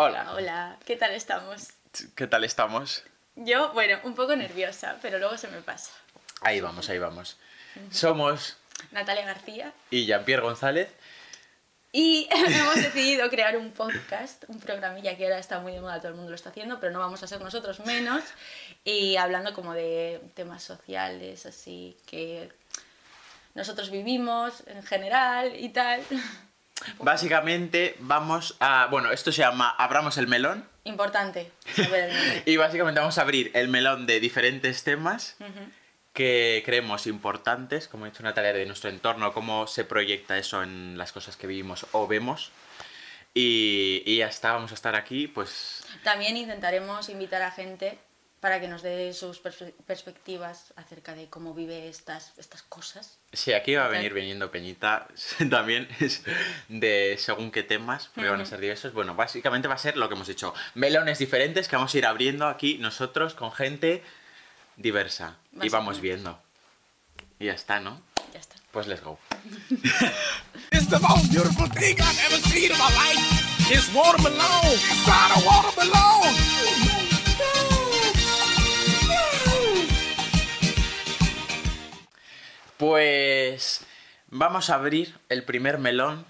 Hola. Hola, ¿qué tal estamos? ¿Qué tal estamos? Yo, bueno, un poco nerviosa, pero luego se me pasa. Ahí vamos, ahí vamos. Somos Natalia García y Jean-Pierre González. y hemos decidido crear un podcast, un programilla que ahora está muy de moda, todo el mundo lo está haciendo, pero no vamos a ser nosotros menos. Y hablando como de temas sociales, así que nosotros vivimos en general y tal. Básicamente vamos a... Bueno, esto se llama Abramos el melón. Importante saber el nombre. Y básicamente vamos a abrir el melón de diferentes temas que creemos importantes, como ha dicho Natalia, de nuestro entorno, cómo se proyecta eso en las cosas que vivimos o vemos. Y, y ya está, vamos a estar aquí, pues... También intentaremos invitar a gente para que nos dé sus perspe- perspectivas acerca de cómo vive estas, estas cosas. Sí, aquí va a venir viniendo Peñita también es de según qué temas, porque van a ser diversos. Bueno, básicamente va a ser lo que hemos dicho, melones diferentes que vamos a ir abriendo aquí nosotros con gente diversa. Y vamos viendo. Y ya está, ¿no? Ya está. Pues let's go. It's the most beautiful thing I've ever seen in my life. It's watermelon. A watermelon. Pues vamos a abrir el primer melón.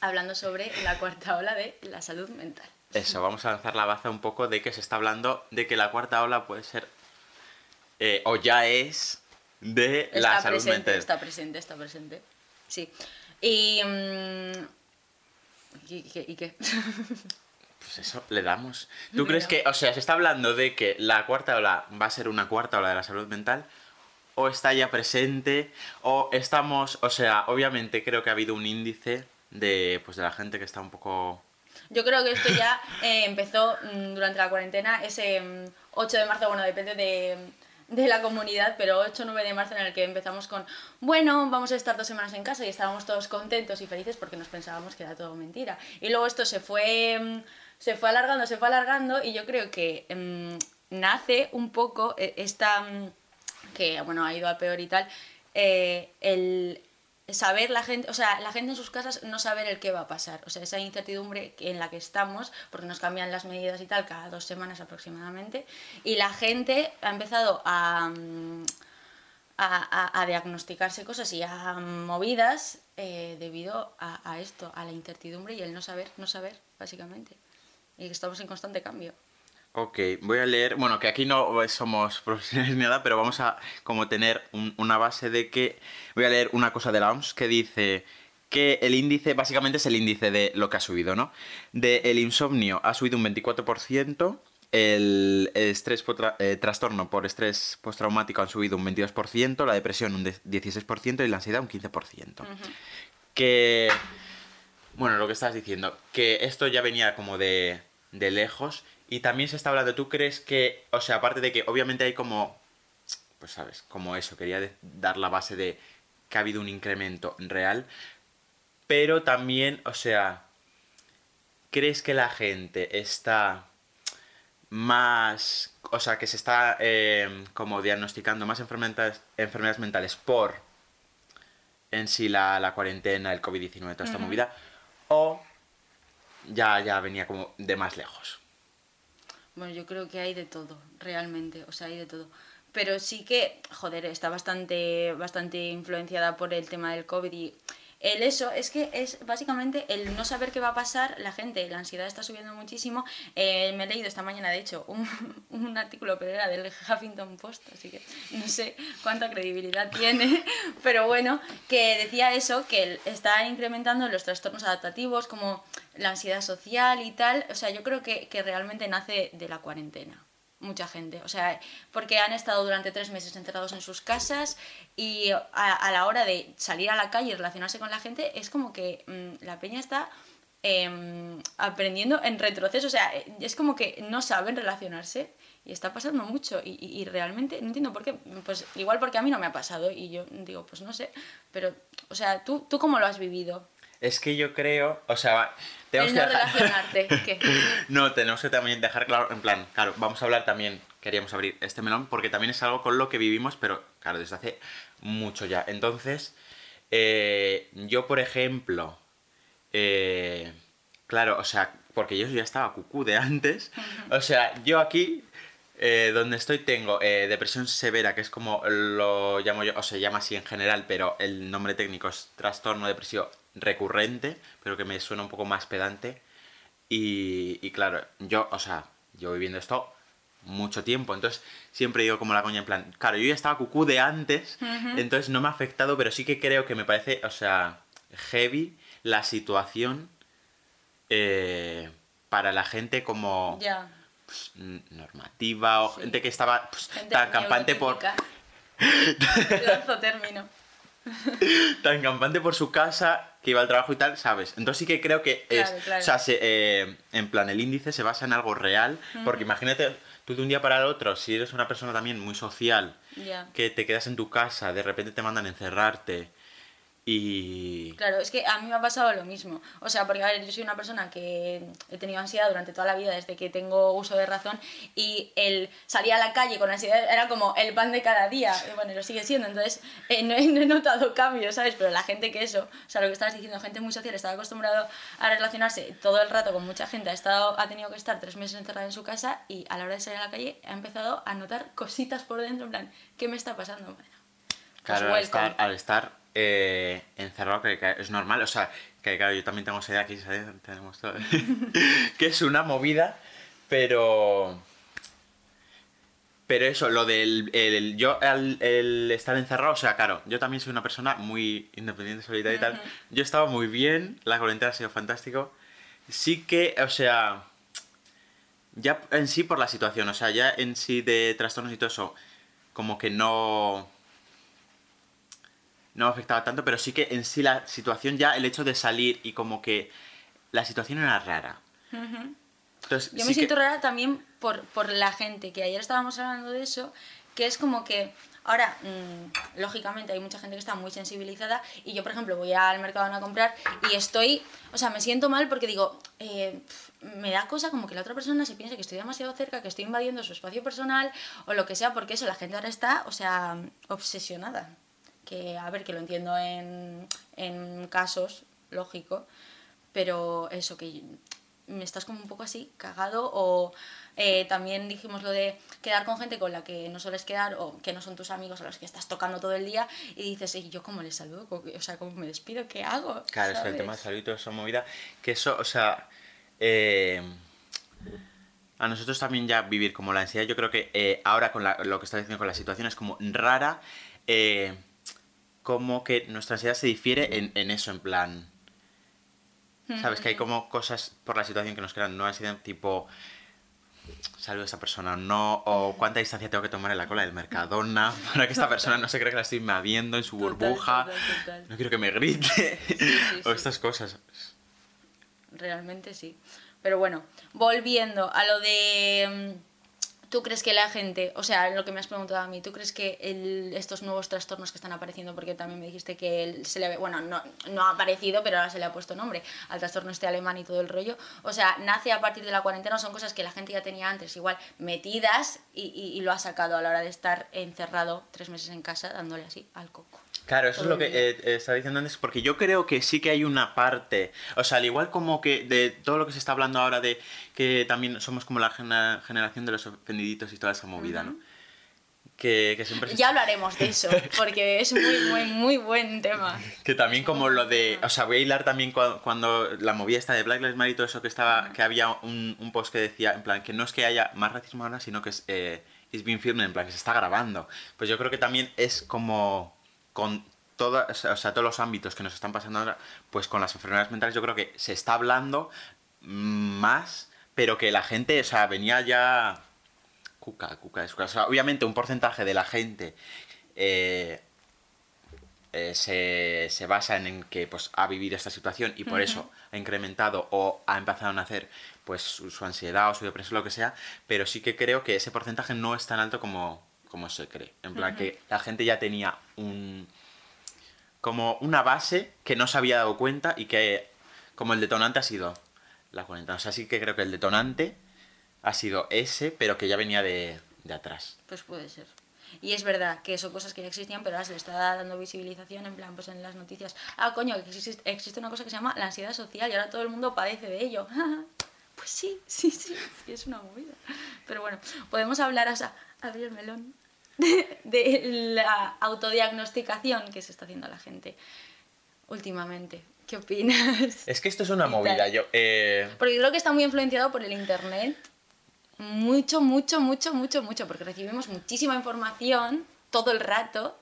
Hablando sobre la cuarta ola de la salud mental. Eso, vamos a lanzar la baza un poco de que se está hablando de que la cuarta ola puede ser, eh, o ya es, de la salud presente, mental. está presente, está presente. Sí. Y... mm, ¿Y, qué- y qué? Pues eso le damos. ¿Tú crees que, o sea, se está hablando de que la cuarta ola va a ser una cuarta ola de la salud mental? ¿O está ya presente? ¿O estamos, o sea, obviamente creo que ha habido un índice de, pues, de la gente que está un poco... Yo creo que esto ya eh, empezó mm, durante la cuarentena, ese mm, 8 de marzo, bueno, depende de, de la comunidad, pero 8 o 9 de marzo en el que empezamos con, bueno, vamos a estar dos semanas en casa y estábamos todos contentos y felices porque nos pensábamos que era todo mentira. Y luego esto se fue, mm, se fue alargando, se fue alargando y yo creo que mm, nace un poco eh, esta, mm, que bueno, ha ido a peor y tal, eh, el saber la gente, o sea, la gente en sus casas no saber el qué va a pasar, o sea, esa incertidumbre en la que estamos, porque nos cambian las medidas y tal cada dos semanas aproximadamente, y la gente ha empezado a, mm, a, diagnosticarse cosas y a movidas eh, debido a, a esto, a la incertidumbre y el no saber, no saber, básicamente, y que estamos en constante cambio. Ok, voy a leer, bueno, que aquí no somos profesionales ni nada, pero vamos a como tener un- una base de que, voy a leer una cosa de la OMS que dice que el índice, básicamente es el índice de lo que ha subido, ¿no? De el insomnio ha subido un 24%, el estrés eh, trastorno por estrés postraumático han subido un 22%, la depresión un de- 16% y la ansiedad un 15%. Que, bueno, lo que estás diciendo, que esto ya venía como de, de lejos y también se está hablando, ¿tú crees que, o sea, aparte de que obviamente hay como, pues sabes, como eso, quería dar la base de que ha habido un incremento real, pero también, o sea, ¿crees que la gente está más, o sea, que se está eh, como diagnosticando más enfermedades, enfermedades mentales por en sí la, la cuarentena, el COVID-19, toda esta movida, o ya, ya venía como de más lejos? Bueno, yo creo que hay de todo, realmente, o sea, hay de todo. Pero sí que, joder, está bastante, bastante influenciada por el tema del COVID y el eso es que es básicamente el no saber qué va a pasar, la gente, la ansiedad está subiendo muchísimo. Eh, me he leído esta mañana, de hecho, un, un artículo, pero era del Huffington Post, así que no sé cuánta credibilidad tiene, pero bueno, que decía eso, que está incrementando los trastornos adaptativos como la ansiedad social y tal. O sea, yo creo que, que realmente nace de la cuarentena mucha gente, o sea, porque han estado durante tres meses encerrados en sus casas y a, la hora de salir a la calle y relacionarse con la gente es como que mm, la peña está em, aprendiendo en retroceso, o sea, eh, es como que no saben relacionarse y está pasando mucho y, y- y realmente no entiendo por qué, pues igual porque a mí no me ha pasado y yo digo, pues no sé, pero, o sea, ¿tú, tú cómo lo has vivido? Es que yo creo, o sea, tenemos El que no dejar- relacionarte, ¿qué? No, tenemos que también dejar claro, en plan, claro, vamos a hablar también, queríamos abrir este melón, porque también es algo con lo que vivimos, pero claro, desde hace mucho ya. Entonces, eh, yo, por ejemplo, eh, claro, o sea, porque yo ya estaba cucú de antes. O sea, yo aquí, eh, donde estoy, tengo eh, depresión severa, que es como lo llamo yo, o se llama así en general, pero el nombre técnico es trastorno depresivo recurrente, pero que me suena un poco más pedante. Y, y claro, yo, o sea, yo viviendo esto mucho tiempo, entonces siempre digo como la coña en plan, claro, yo ya estaba cucú de antes, entonces no me ha afectado, pero sí que creo que me parece, o sea, heavy la situación eh, para la gente como. Pues, normativa o Sí. gente que estaba pues, Gente tan campante por. Lanzo término. tan campante por su casa que iba al trabajo y tal, ¿sabes? Entonces sí que creo que es, Claro, claro. o sea, se- eh, en plan el índice se basa en algo real, porque imagínate tú de un día para el otro, si eres una persona también muy social, que te quedas en tu casa, de repente te mandan a encerrarte y Claro, es que a mí me ha pasado lo mismo. O sea, porque a ver, yo soy una persona que he tenido ansiedad durante toda la vida desde que tengo uso de razón y el salir a la calle con ansiedad era como el pan de cada día. Y bueno, lo sigue siendo. Entonces, eh, no, he, no he notado cambios, ¿sabes? Pero la gente que eso, o sea, lo que estabas diciendo, gente muy social, estaba acostumbrado a relacionarse todo el rato con mucha gente, ha, estado, ha tenido que estar tres meses encerrada en su casa y a la hora de salir a la calle ha empezado a notar cositas por dentro, en plan, ¿qué me está pasando? Bueno, pues Claro, al welcome. estar, al estar eh, encerrado, que, que es normal, o sea, que claro, yo también tengo sed aquí, ¿sabes? Tenemos todo. que es una movida, pero. Pero eso, lo del. el- yo, al el estar encerrado, o sea, claro, yo también soy una persona muy independiente, solitaria y tal. Yo estaba muy bien, la cuarentena ha sido fantástico. Sí que, o sea. Ya en sí por la situación, o sea, ya en sí de trastornos y todo eso, como que no no me afectaba tanto, pero sí que en sí la situación ya, el hecho de salir y como que la situación era rara. Entonces, Yo sí me que- siento rara también por, por la gente, que ayer estábamos hablando de eso, que es como que ahora, mm, lógicamente, hay mucha gente que está muy sensibilizada y yo, por ejemplo, voy al mercado a comprar y estoy, o sea, me siento mal porque digo, eh, me da cosa como que la otra persona se piense que estoy demasiado cerca, que estoy invadiendo su espacio personal o lo que sea, porque eso, la gente ahora está, o sea, obsesionada. Que, a ver, que lo entiendo en, en casos, lógico, pero eso, que me estás como un poco así, cagado, o eh, también dijimos lo de quedar con gente con la que no sueles quedar, o que no son tus amigos a los que estás tocando todo el día, y dices, ¿y yo cómo les saludo? ¿Cómo- O sea, ¿cómo me despido? ¿Qué hago? Claro, es que el tema de salud y toda esa movida, que eso, o sea, eh, a nosotros también ya vivir como la ansiedad, yo creo que eh, ahora con la- lo que está diciendo con la situación es como rara, como que nuestra ansiedad se difiere en, en eso, en plan, ¿sabes? Que hay como cosas por la situación que nos crean no ansiedad, tipo, saludo a esta persona, no, o cuánta distancia tengo que tomar en la cola del Mercadona para que esta persona no se cree que la estoy invadiendo en su burbuja, total, total. no quiero que me grite, sí, o sí. estas cosas. Realmente sí. Pero bueno, volviendo a lo de... ¿Tú crees que la gente, o sea, lo que me has preguntado a mí, ¿tú crees que el- estos nuevos trastornos que están apareciendo, porque también me dijiste que él se le, bueno, no, ha aparecido, pero ahora se le ha puesto nombre al trastorno este alemán y todo el rollo, o sea, nace a partir de la cuarentena, son cosas que la gente ya tenía antes, igual metidas y- y lo ha sacado a la hora de estar encerrado tres meses en casa dándole así al coco? Claro, eso es lo que eh, eh, estaba diciendo antes, porque yo creo que sí que hay una parte, o sea, al igual como que de todo lo que se está hablando ahora de que también somos como la gena- generación de los ofendiditos y toda esa movida, ¿no? Que, que siempre Ya hablaremos de eso, porque es muy, muy, muy buen tema. Que también como lo de... O sea, voy a hilar también cua- cuando, la movida esta de Black Lives Matter y todo eso que estaba... Que había un, un post que decía, en plan, que no es que haya más racismo ahora, sino que es... Eh, it's being filmed, en plan, que se está grabando. Pues yo creo que también es como... Con todas, o sea, todos los ámbitos que nos están pasando ahora, pues con las enfermedades mentales yo creo que se está hablando más, pero que la gente, o sea, venía ya... Cuca, cuca, es cuca. O sea, obviamente un porcentaje de la gente... eh, eh, se, se basa en, en que pues, ha vivido esta situación y por eso ha incrementado o ha empezado a nacer pues, su, su ansiedad o su depresión, lo que sea, pero sí que creo que ese porcentaje no es tan alto como, como se cree. En plan, que la gente ya tenía un como una base que no se había dado cuenta y que como el detonante ha sido la cuarentena. O sea, sí que creo que el detonante ha sido ese, pero que ya venía de, de atrás. Pues puede ser. Y es verdad que son cosas que ya existían, pero ahora se le está dando visibilización en plan, pues en las noticias. Ah, coño, que existe, existe una cosa que se llama la ansiedad social y ahora todo el mundo padece de ello. Pues sí, sí, sí, sí, es una movida. Pero bueno, podemos hablar, o sea, abrir el melón de, la autodiagnosticación que se está haciendo la gente últimamente. ¿Qué opinas? Es que esto es una movida. Yo, eh, Porque creo que está muy influenciado por el internet. Mucho, mucho, mucho, mucho, mucho. Porque recibimos muchísima información todo el rato.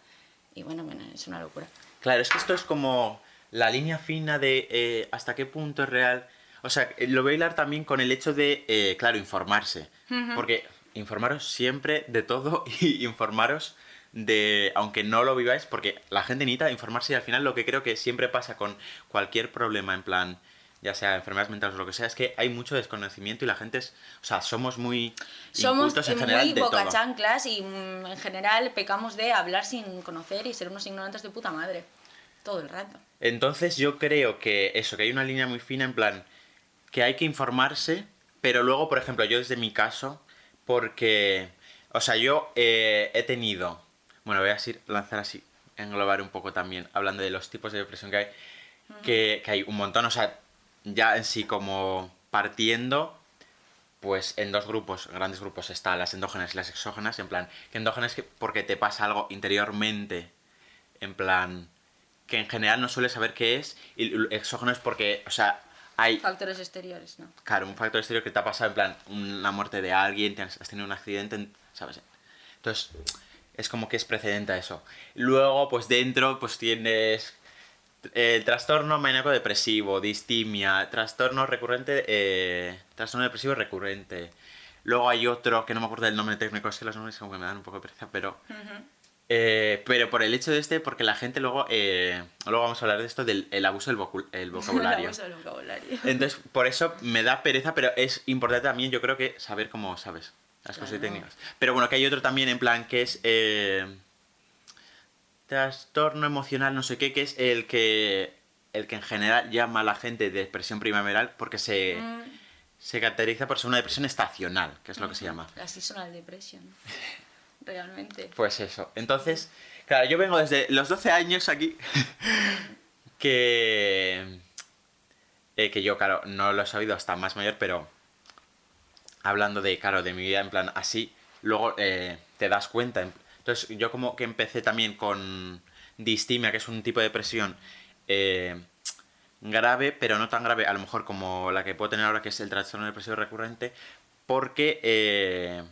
Y bueno, bueno, es una locura. Claro, es que esto es como la línea fina de eh, hasta qué punto es real. O sea, eh, lo voy a hilar también con el hecho de, eh, claro, informarse. Porque informaros siempre de todo y informaros de, aunque no lo viváis, porque la gente necesita informarse y al final lo que creo que siempre pasa con cualquier problema en plan, ya sea enfermedades mentales o lo que sea, es que hay mucho desconocimiento y la gente es, o sea, somos muy Somos en general muy de todo. bocachanclas y mm, en general pecamos de hablar sin conocer y ser unos ignorantes de puta madre. Todo el rato. Entonces yo creo que eso, que hay una línea muy fina en plan que hay que informarse, pero luego, por ejemplo, yo desde mi caso, porque, o sea, yo eh, he tenido, bueno, voy a así, lanzar así, englobar un poco también, hablando de los tipos de depresión que hay, que, que hay un montón, o sea, ya en sí como partiendo, pues en dos grupos, grandes grupos, está las endógenas y las exógenas, en plan, que endógenas que porque te pasa algo interiormente, en plan, que en general no sueles saber qué es, y exógenos porque, o sea, hay, Factores exteriores, ¿no? claro, un factor exterior que te ha pasado, en plan, una muerte de alguien, te has has tenido un accidente, ¿sabes? Entonces, es como que es precedente a eso. Luego, pues dentro, pues tienes el trastorno maníaco depresivo, distimia, trastorno recurrente, eh, trastorno depresivo recurrente. Luego hay otro que no me acuerdo del nombre técnico, es que los nombres como que me dan un poco de pereza, pero... eh, pero por el hecho de este, porque la gente luego... eh, luego vamos a hablar de esto, del el abuso del el vocabulario. El abuso del vocabulario. Entonces, por eso me da pereza, pero es importante también, yo creo que saber cómo sabes las cosas Claro. técnicas. Pero bueno, que hay otro también en plan que es eh, trastorno emocional, no sé qué, que es el que el que en general llama a la gente de depresión primaveral porque se, Mm, se caracteriza por ser una depresión estacional, que es lo que se llama. La seasonal depression. Realmente. Pues eso. Entonces, claro, yo vengo desde los 12 años aquí. que. eh, que yo, claro, no lo he sabido hasta más mayor, pero. Hablando de, claro, de mi vida en plan así, luego eh, te das cuenta. Entonces, yo como que empecé también con distimia, que es un tipo de depresión eh, grave, pero no tan grave, a lo mejor como la que puedo tener ahora, que es el trastorno depresivo recurrente, porque.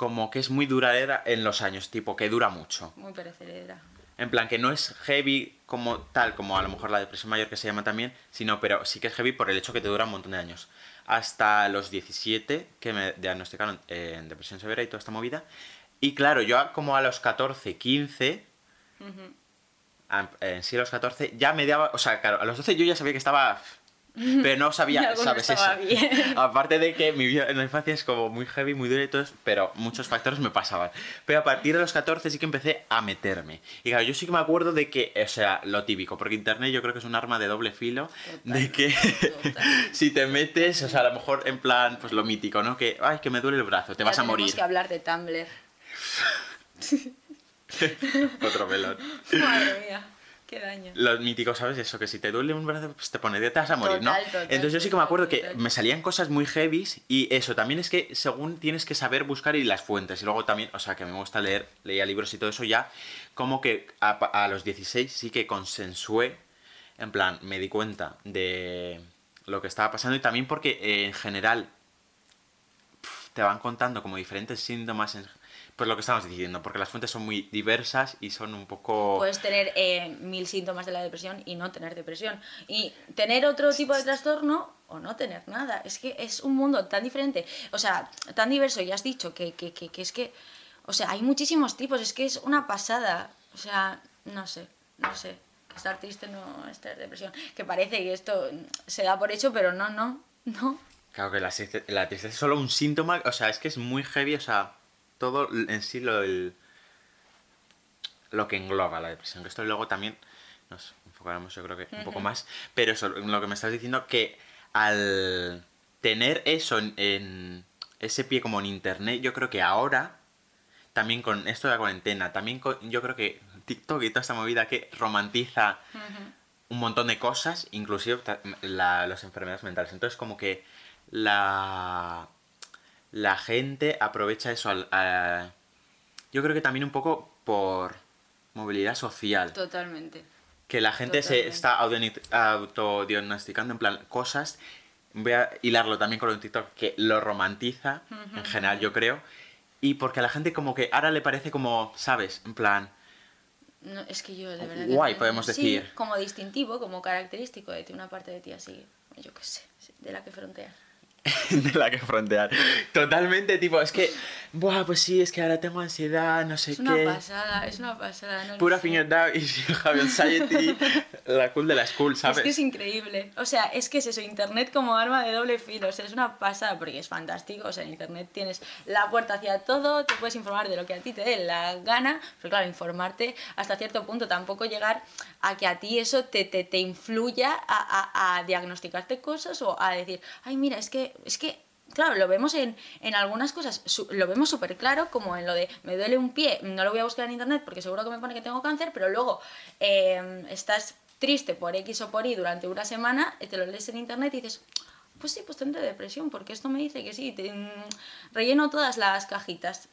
Como que es muy duradera en los años, tipo que dura mucho. Muy perecedera. En plan, que no es heavy como tal, como a lo mejor la depresión mayor que se llama también, sino, pero sí que es heavy por el hecho que te dura un montón de años. Hasta los 17, que me diagnosticaron eh, en depresión severa y toda esta movida. Y claro, yo como a los 14, 15, Ujú. a- en sí a los 14, ya me daba, o sea, claro, a los 12 yo ya sabía que estaba... Pero no sabía, no ¿sabes eso? bien. Aparte de que mi vida en la infancia es como muy heavy, muy dura y todo, pero muchos factores me pasaban. Pero a partir de los 14 sí que empecé a meterme. Y claro, yo sí que me acuerdo de que, o sea, lo típico, porque internet yo creo que es un arma de doble filo, Total, de que si te metes, o sea, a lo mejor en plan, pues lo mítico, ¿no? Que, ay, que me duele el brazo, te Ya vas a tenemos morir. que hablar de Tumblr. Otro melón. Madre mía, qué daño. Los míticos, ¿sabes? Eso, que si te duele un brazo, pues te pones, te vas a morir, Total, ¿no? total, Entonces yo sí que me total, acuerdo que me salían cosas muy heavies y eso, también es que según tienes que saber buscar y las fuentes. Y luego también, o sea, que me gusta leer, leía libros y todo eso ya, como que a, a los 16 sí que consensué, en plan, me di cuenta de lo que estaba pasando y también porque eh, en general te van contando como diferentes síntomas, en- pues lo que estamos diciendo, porque las fuentes son muy diversas y son un poco... Puedes tener eh, mil síntomas de la depresión y no tener depresión. Y tener otro tipo de trastorno o no tener nada. Es que es un mundo tan diferente, o sea, tan diverso. Ya has dicho que, que, que, que es que, o sea, hay muchísimos tipos. Es que es una pasada. O sea, no sé, no sé. Estar triste no es tener depresión. Que parece que esto se da por hecho, pero no, no, no. Claro que la, la tristeza es solo un síntoma, o sea, es que es muy heavy, o sea, todo en sí lo, el- lo que engloba la depresión, que esto luego también nos enfocaremos yo creo que un poco más, pero eso, lo que me estás diciendo, que al tener eso en, en ese pie como en internet, yo creo que ahora, también con esto de la cuarentena, también con- yo creo que TikTok y toda esta movida que romantiza un montón de cosas, inclusive la- las enfermedades mentales. Entonces como que la, la gente aprovecha eso al- a- yo creo que también un poco por movilidad social. Totalmente. Que la gente se está autodiagnosticando en plan cosas. Voy a hilarlo también con un TikTok que lo romantiza, en general yo creo. Y porque a la gente como que ahora le parece como, ¿sabes? En plan, No, es que yo de verdad. Guay, que- podemos sí, decir. como distintivo, como característico de ti, una parte de ti así, yo qué sé, de la que fronteas. de la que frontear. Totalmente, tipo, es que, buah, pues sí, es que ahora tengo ansiedad, no sé Es qué. una pasada, es una pasada. No Pura down y Javi Anxiety, la cool de la school, ¿sabes? Es que es increíble. O sea, es que es eso, Internet como arma de doble filo. O sea, es una pasada porque es fantástico. O sea, en Internet tienes la puerta hacia todo, te puedes informar de lo que a ti te dé la gana. Pero claro, informarte hasta cierto punto, tampoco llegar a que a ti eso te, te, te influya a, a, a diagnosticarte cosas o a decir, ay, mira, es que, es que Claro, lo vemos en, en algunas cosas, su- lo vemos súper claro, como en lo de me duele un pie, no lo voy a buscar en internet porque seguro que me pone que tengo cáncer, pero luego eh, estás triste por X o por Y durante una semana, y te lo lees en internet y dices, pues sí, pues tendré depresión, porque esto me dice que sí, te- mm, relleno todas las cajitas.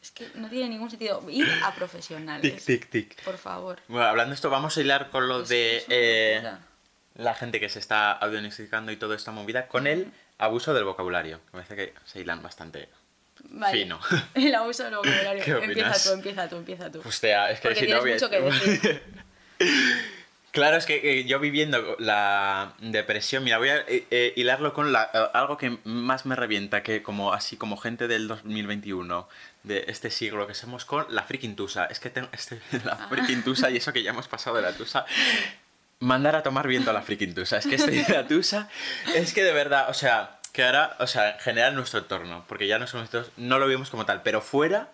Es que no tiene ningún sentido. Ir a profesionales. Tic, tic, tic. Por favor. Bueno, hablando de esto, vamos a hilar con lo Es de eh, la gente que se está audionificando y toda esta movida con el abuso del vocabulario. Me parece que se hilan bastante. Vale. Fino. El abuso del vocabulario. ¿Qué empieza tú, empieza tú, empieza tú. Hostia, es que Porque si tienes mucho que decir. Claro, es que eh, yo viviendo la depresión, mira, voy a eh, eh, hilarlo con la- algo que más me revienta, que como así como gente del 2021, de este siglo que somos con la freaking tusa. Es que tengo este, la Ah. freaking tusa y eso que ya hemos pasado de la tusa. Mandar a tomar viento a la freaking tusa. Es que estoy de la tusa. Es que de verdad, o sea, que ahora, o sea, en general nuestro entorno, porque ya no somos todos, no lo vemos como tal, pero fuera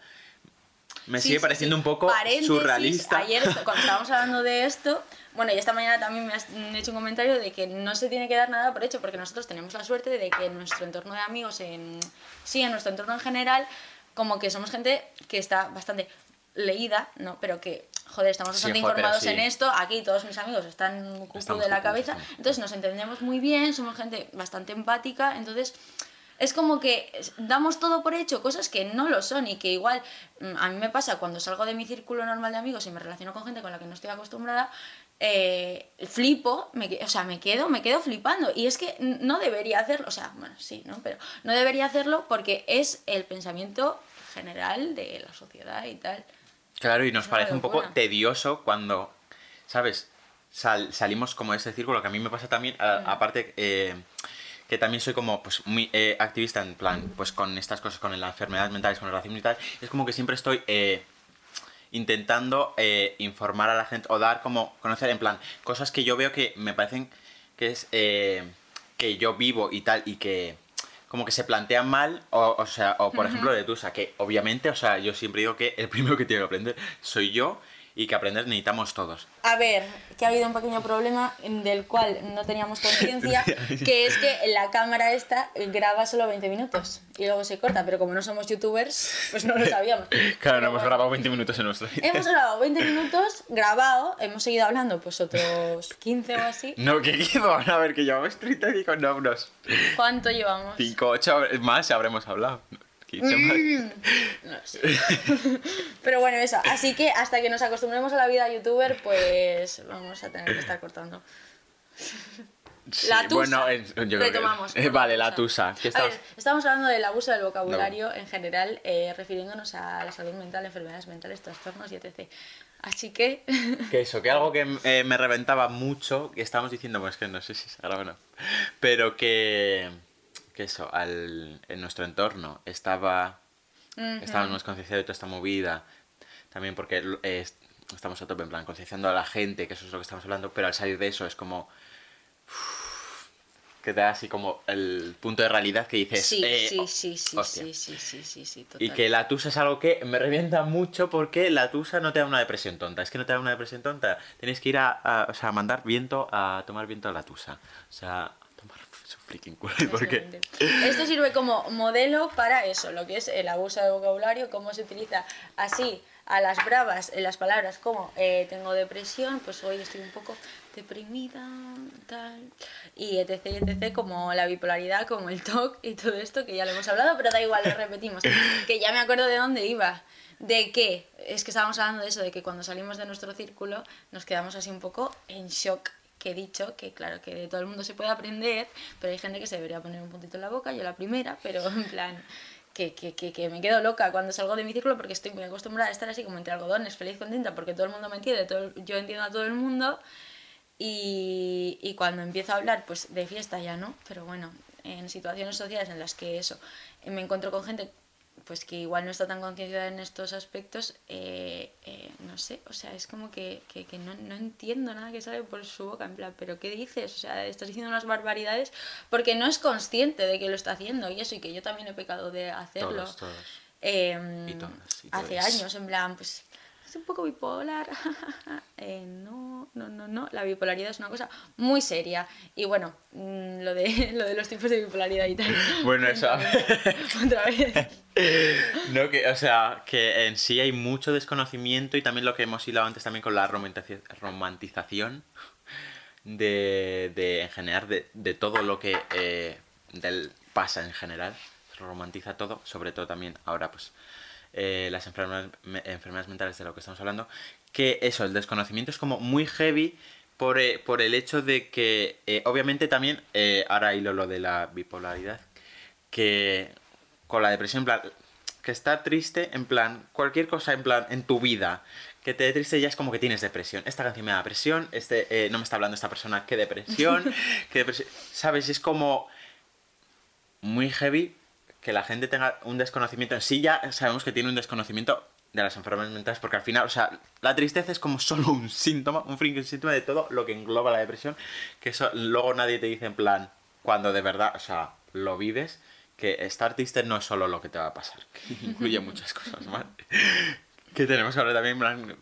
me Sí, sigue sí, pareciendo sí. un poco Paréntesis, surrealista. Ayer, cuando estábamos hablando de esto, bueno, y esta mañana también me has hecho un comentario de que no se tiene que dar nada por hecho, porque nosotros tenemos la suerte de que en nuestro entorno de amigos, en, sí, en nuestro entorno en general, como que somos gente que está bastante leída, ¿no? Pero que, joder, estamos Sí, bastante joder, informados sí. en esto. Aquí todos mis amigos están cucu de la cabeza. Entonces nos entendemos muy bien, somos gente bastante empática, entonces es como que damos todo por hecho, cosas que no lo son y que igual mm, a mí me pasa cuando salgo de mi círculo normal de amigos y me relaciono con gente con la que no estoy acostumbrada, eh, flipo, me, o sea, me quedo, me quedo flipando y es que no debería hacerlo, o sea, bueno, sí, ¿no? Pero no debería hacerlo porque es el pensamiento general de la sociedad y tal. Claro, y nos Es parece un poco tedioso cuando, ¿sabes? Sal- salimos como de ese círculo, que a mí me pasa también, Mm. aparte eh, que también soy como pues muy eh, activista en plan, pues con estas cosas, con las enfermedades mentales, con el racismo y tal, es como que siempre estoy eh, intentando eh, informar a la gente o dar como, conocer en plan, cosas que yo veo que me parecen que es, que yo vivo y tal, y que como que se plantean mal, o, o sea, o por ejemplo de Tusa, que obviamente, o sea, yo siempre digo que el primero que tiene que aprender soy yo y que aprender necesitamos todos. A ver, que ha habido un pequeño problema del cual no teníamos conciencia, que es que la cámara esta graba solo 20 minutos y luego se corta, pero como no somos youtubers, pues no lo sabíamos. Pero bueno, grabado 20 minutos en nuestra vida. Hemos grabado 20 minutos, grabado, hemos seguido hablando pues otros 15 o así. No, que qué van a ver que llevamos 30 y con unos ¿Cuánto llevamos? 5, 8 más habremos hablado. 15 más. No sé. Pero bueno, eso. Así que hasta que nos acostumbremos a la vida youtuber, pues vamos a tener que estar cortando. Sí, La tusa. Bueno, yo creo que- Retomamos. vale, la tusa. Estamos hablando del abuso del vocabulario en general, eh, refiriéndonos a la salud mental, enfermedades mentales, trastornos y etc. Así que, Que eso, que algo que eh, me reventaba mucho, que estábamos diciendo, pues que no sé si se graba o no, pero que, que eso, al, en nuestro entorno estaba, estábamos más concienciados de toda esta movida, también porque eh, estamos a tope, en plan, concienciando a la gente, que eso es lo que estamos hablando, pero al salir de eso es como... uf, que te da así como el punto de realidad que dices... sí, eh, sí, oh, sí, sí, hostia. sí, sí, sí, sí, sí, total. Y que la tusa es algo que me revienta mucho porque la tusa no te da una depresión tonta. Es que no te da una depresión tonta. Tienes que ir a, a- o sea, a mandar viento, a tomar viento a la tusa. O sea, tomar su freaking culo. Porque... Esto sirve como modelo para eso, lo que es el abuso de vocabulario, cómo se utiliza así a las bravas en las palabras como eh, tengo depresión, pues hoy estoy un poco deprimida, tal, y etc, etc, como la bipolaridad, como el TOC y todo esto, que ya lo hemos hablado, pero da igual, lo repetimos, que ya me acuerdo de dónde iba, de que, es que estábamos hablando de eso, de que cuando salimos de nuestro círculo nos quedamos así un poco en shock, que he dicho que claro, que de todo el mundo se puede aprender, pero hay gente que se debería poner un puntito en la boca, yo la primera, pero en plan... Que, que, que, que me quedo loca cuando salgo de mi círculo porque estoy muy acostumbrada a estar así como entre algodones, feliz, contenta, porque todo el mundo me entiende, todo, yo entiendo a todo el mundo y, y cuando empiezo a hablar, pues de fiesta ya no, pero bueno, en situaciones sociales en las que eso, me encuentro con gente pues que igual no está tan concienciada en estos aspectos, eh, eh, no sé, o sea, es como que, que, que no, no, entiendo nada que sale por su boca, en plan, pero ¿qué dices? O sea, estás diciendo unas barbaridades porque no es consciente de que lo está haciendo y eso, y que yo también he pecado de hacerlo. Todos, todos. Eh, Y todas, y hace años, en plan, pues es un poco bipolar. Eh, no, no, no, no. La bipolaridad es una cosa muy seria. Y bueno, mm, lo de, lo de los tipos de bipolaridad y tal. Bueno, eso. Otra vez. No, que, o sea, que en sí hay mucho desconocimiento y también lo que hemos hilado antes también con la romantización de, de en general, de, de todo lo que eh, del, pasa en general. Se romantiza todo, sobre todo también ahora, pues, eh, las enfermedades, me- enfermedades mentales de lo que estamos hablando. Que eso, el desconocimiento es como muy heavy por, eh, por el hecho de que, eh, obviamente también, ahora hilo lo de la bipolaridad, que con la depresión, en plan, que estar triste, en plan, cualquier cosa, en plan, en tu vida, que te dé triste ya es como que tienes depresión. Esta canción me da depresión, este, no me está hablando esta persona, qué depresión, qué depresión. ¿Sabes? Es como muy heavy que la gente tenga un desconocimiento. En sí ya sabemos que tiene un desconocimiento de las enfermedades mentales, porque al final, o sea, la tristeza es como solo un síntoma, un freaking síntoma de todo lo que engloba la depresión, que eso luego nadie te dice en plan, cuando de verdad, o sea, lo vives, que estar triste no es solo lo que te va a pasar, que incluye muchas cosas más. Que tenemos que hablar también, plan,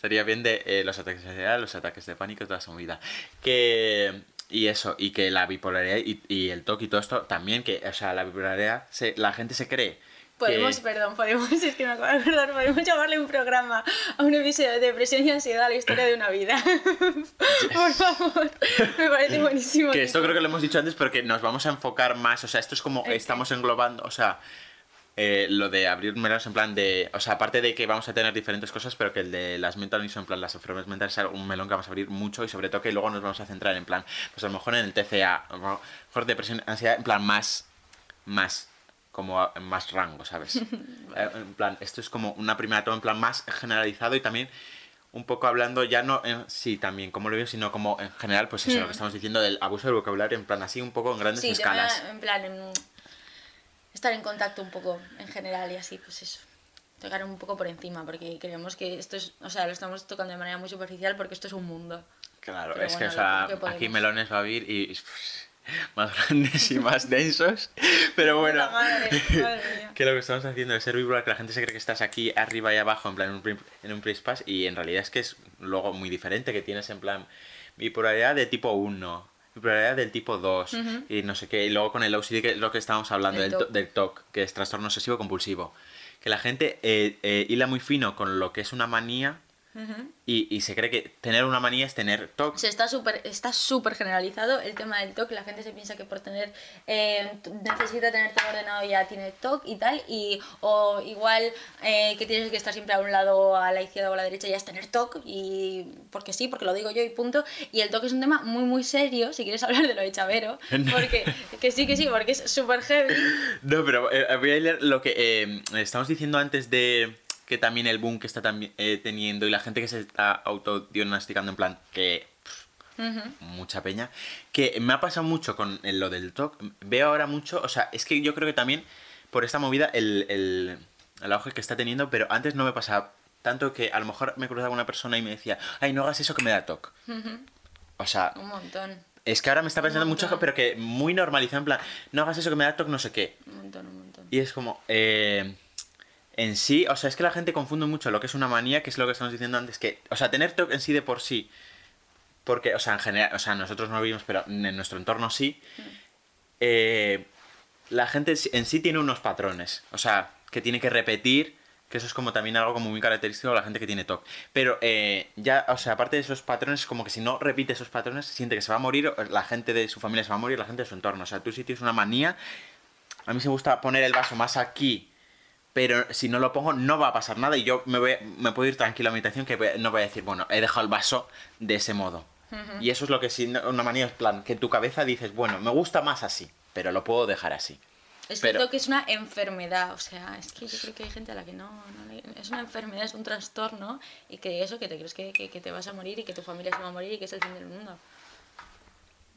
sería bien de eh, los ataques de ansiedad, los ataques de pánico, toda esa movida. Que... Y eso, y que la bipolaridad y, y el TOC y todo esto también, que, o sea, la bipolaridad, se, la gente se cree Podemos, que- perdón, podemos, es que me acabo de acordar, podemos llamarle un programa a un episodio de depresión y ansiedad a la historia de una vida. Por favor, me parece buenísimo. Que esto creo que lo hemos dicho antes, pero que nos vamos a enfocar más. O sea, esto es como estamos englobando. O sea, eh, lo de abrir melones en plan de. O sea, aparte de que vamos a tener diferentes cosas, pero que el de las mental en plan las enfermedades mentales, es un melón que vamos a abrir mucho y sobre todo que luego nos vamos a centrar en plan. Pues a lo mejor en el TCA, a lo mejor depresión, ansiedad, en plan más. Más. Como en más rango, ¿sabes? Eh, En plan, esto es como una primera toma en plan más generalizado y también un poco hablando ya no en sí también como lo veo sino como en general pues eso lo que estamos diciendo del abuso del vocabulario en plan así un poco en grandes sí, escalas en plan, en- estar en contacto un poco en general y así, pues eso. Tocar un poco por encima, porque creemos que esto es, o sea, lo estamos tocando de manera muy superficial porque esto es un mundo. claro Pero es bueno, que o sea que aquí melones va a haber y pues, más grandes y más densos pero bueno madre, madre que lo que estamos haciendo es ser bipolar que la gente se cree que estás aquí arriba y abajo en plan en un, en un y en realidad es que es luego muy diferente que tienes en plan bipolaridad de tipo 1 bipolaridad del tipo 2 y no sé qué. Y luego con el OCD que es lo que estábamos hablando El del, to- TOC. del TOC que es trastorno obsesivo compulsivo. Que la gente eh, eh, hila muy fino con lo que es una manía Y, y se cree que tener una manía es tener TOC O sea, está súper está súper generalizado el tema del TOC. La gente se piensa que por tener eh, necesita tener todo ordenado ya tiene TOC y tal. Y, o igual eh, que tienes que estar siempre a un lado, a la izquierda o a la derecha, ya es tener TOC. Y porque sí, porque lo digo yo y punto. Y el TOC es un tema muy, muy serio. Si quieres hablar de lo de Chavero, porque que sí, que sí, porque es súper heavy. No, pero eh, voy a leer lo que estamos diciendo antes de que también el boom que está eh, teniendo y la gente que se está autodiagnosticando en plan que mucha peña, que me ha pasado mucho con el- lo del TOC. Veo ahora mucho, o sea, es que yo creo que también por esta movida el, el, el auge que está teniendo, pero antes no me pasaba tanto que a lo mejor me cruzaba una persona y me decía, ay, no hagas eso que me da TOC. O sea, Un montón, es que ahora me está pensando mucho, pero que muy normalizado, en plan, no hagas eso que me da TOC, no sé qué. un montón, un montón. Y es como, eh, en sí, o sea, es que la gente confunde mucho lo que es una manía, que es lo que estamos diciendo antes, que, o sea, tener TOC en sí de por sí, porque, o sea, en general, o sea, nosotros no lo vivimos, pero en nuestro entorno sí, eh, la gente en sí tiene unos patrones, o sea, que tiene que repetir, Que eso es como también algo como muy característico de la gente que tiene TOC. Pero eh, ya, o sea, aparte de esos patrones, como que si no repite esos patrones, siente que se va a morir, la gente de su familia se va a morir, la gente de su entorno. O sea, tú si tienes una manía, a mí se gusta poner el vaso más aquí, pero si no lo pongo no va a pasar nada y yo me, voy, me puedo ir tranquilo a mi habitación que no voy a decir, bueno, he dejado el vaso de ese modo. Y eso es lo que si una manía es plan, que en tu cabeza dices, bueno, me gusta más así, pero lo puedo dejar así. Es Pero- cierto que es una enfermedad, o sea, es que yo creo que hay gente a la que no, no le- es una enfermedad, es un trastorno y que eso, que te crees que, que- que te vas a morir y que tu familia se va a morir y que es el fin del mundo.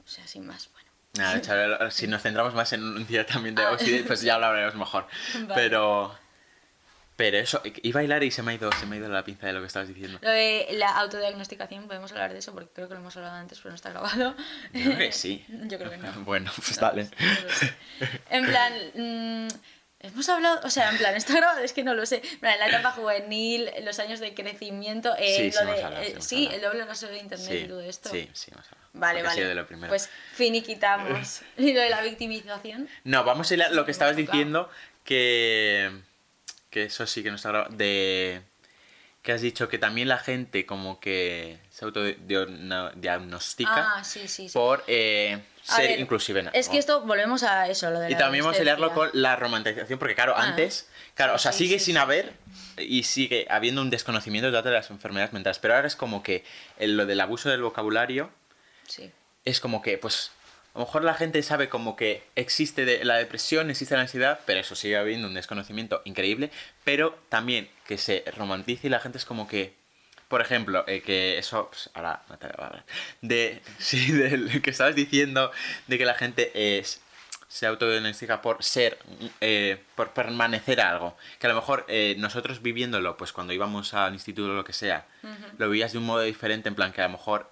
O sea, sin más, bueno. Nada, si nos centramos más en un día también de Ah. Pues ya lo hablaremos mejor. Vale. Pero. Pero eso, iba a hilar y se me ha ido, se me ha ido la pinza de lo que estabas diciendo. Lo de la autodiagnosticación, podemos hablar de eso porque creo que lo hemos hablado antes, pero no está grabado. Yo creo que sí. Yo creo que no. Bueno, pues No, dale. no. En plan, mm, hemos hablado, o sea, en plan, está grabado, es que no lo sé. En la etapa juvenil, los años de crecimiento, eh, Sí, lo hemos de, hablado, sí, eh, hemos sí, hablado. el doble raso de internet y todo esto. sí, sí, vamos a hablar. Vale, Porque ha vale. sido de lo primero. Pues finiquitamos. y lo de la victimización. No, vamos a hilar lo que estabas Hemos tocado. diciendo, que. Que eso sí que no está grabado. De. Que has dicho que también la gente como que se autodiagnostica Ah, sí, sí, sí. por eh, ser ver, inclusive. ¿no? Es que esto, volvemos a eso, lo de Y la también vamos a hilarlo con la romantización, porque claro, Ah. antes, claro, o sea, sigue sin haber y sigue habiendo un desconocimiento total de las enfermedades mentales, pero ahora es como que el- lo del abuso del vocabulario es como que, pues, a lo mejor la gente sabe como que existe de- la depresión, existe la ansiedad, pero eso sigue habiendo un desconocimiento increíble, pero también que se romantice y la gente es como que, por ejemplo, eh, que eso, pues, ahora Natalia va a hablar, de, sí, del que estabas diciendo, de que la gente es se autodiagnostica por ser, eh, por permanecer a algo. Que a lo mejor eh, nosotros viviéndolo, pues cuando íbamos al instituto o lo que sea, lo vivías de un modo diferente, en plan que a lo mejor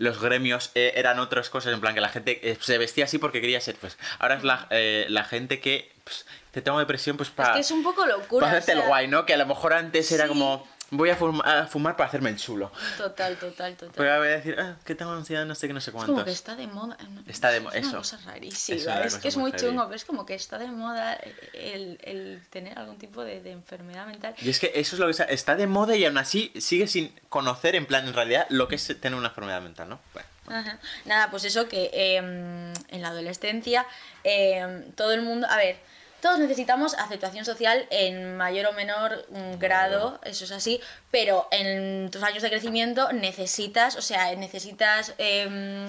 los gremios eh, eran otras cosas, en plan que la gente eh, se vestía así porque quería ser, pues ahora es la, eh, la gente que pues, te tengo depresión pues para, es que es un poco locura. para hacerte o sea, el guay, ¿no? Que a lo mejor antes era como, voy a, fuma- a fumar para hacerme el chulo. Total, total, total. Voy a decir, ah, que tengo ansiedad, no sé qué, no sé Es como cuántos. que está de moda. no, Está de mo- es una eso. cosa rarísima. Es una Es, cosa que es muy muy heavy. chungo, pero es como que está de moda el, el tener algún tipo de, de enfermedad mental. Y es que eso es lo que está, está de moda y aún así sigue sin conocer en plan en realidad lo que es tener una enfermedad mental, ¿no? Bueno, Ajá. Nada, pues eso que eh, en la adolescencia eh, todo el mundo, a ver, todos necesitamos aceptación social en mayor o menor mm, grado, eso es así, pero en tus años de crecimiento necesitas, o sea, necesitas em,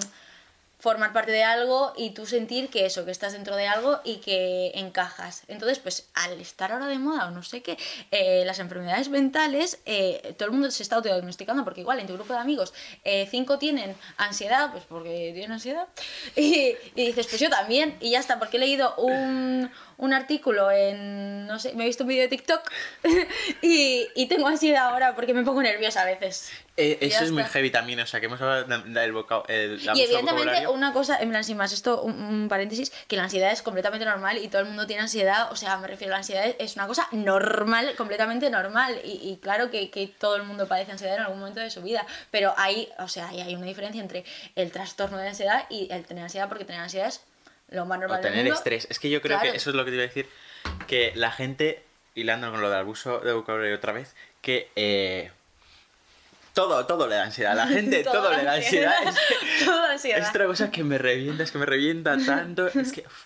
formar parte de algo y tú sentir que eso, que estás dentro de algo y que encajas. Entonces, pues al estar ahora de moda o no sé qué, eh, las enfermedades mentales, eh, todo el mundo se está autodiagnosticando porque igual en tu grupo de amigos eh, cinco tienen ansiedad, pues porque tienen ansiedad, y, y dices, pues yo también, y ya está, porque he leído un, un artículo en, no sé, me he visto un vídeo de TikTok y, y tengo ansiedad ahora porque me pongo nerviosa a veces. Eh, eso es muy está. heavy también, o sea, que hemos hablado de- del voca- el abuso Y evidentemente una cosa, en plan, sin más, esto, un, un paréntesis, que la ansiedad es completamente normal y todo el mundo tiene ansiedad, o sea, me refiero a la ansiedad, es una cosa normal, completamente normal, y, y claro que, que todo el mundo padece ansiedad en algún momento de su vida, pero hay, o sea, hay, hay una diferencia entre el trastorno de ansiedad y el tener ansiedad, porque tener ansiedad es lo más normal O del tener mundo. estrés. Es que yo creo Claro. que eso es lo que te iba a decir. Que la gente, hilando con lo del abuso de vocabulario otra vez, que eh, todo, todo le da ansiedad. A la gente todo, Toda le da ansiedad. Es, que- Todo ansiedad. es otra cosa que me revienta, es que me revienta tanto. Es que, uf,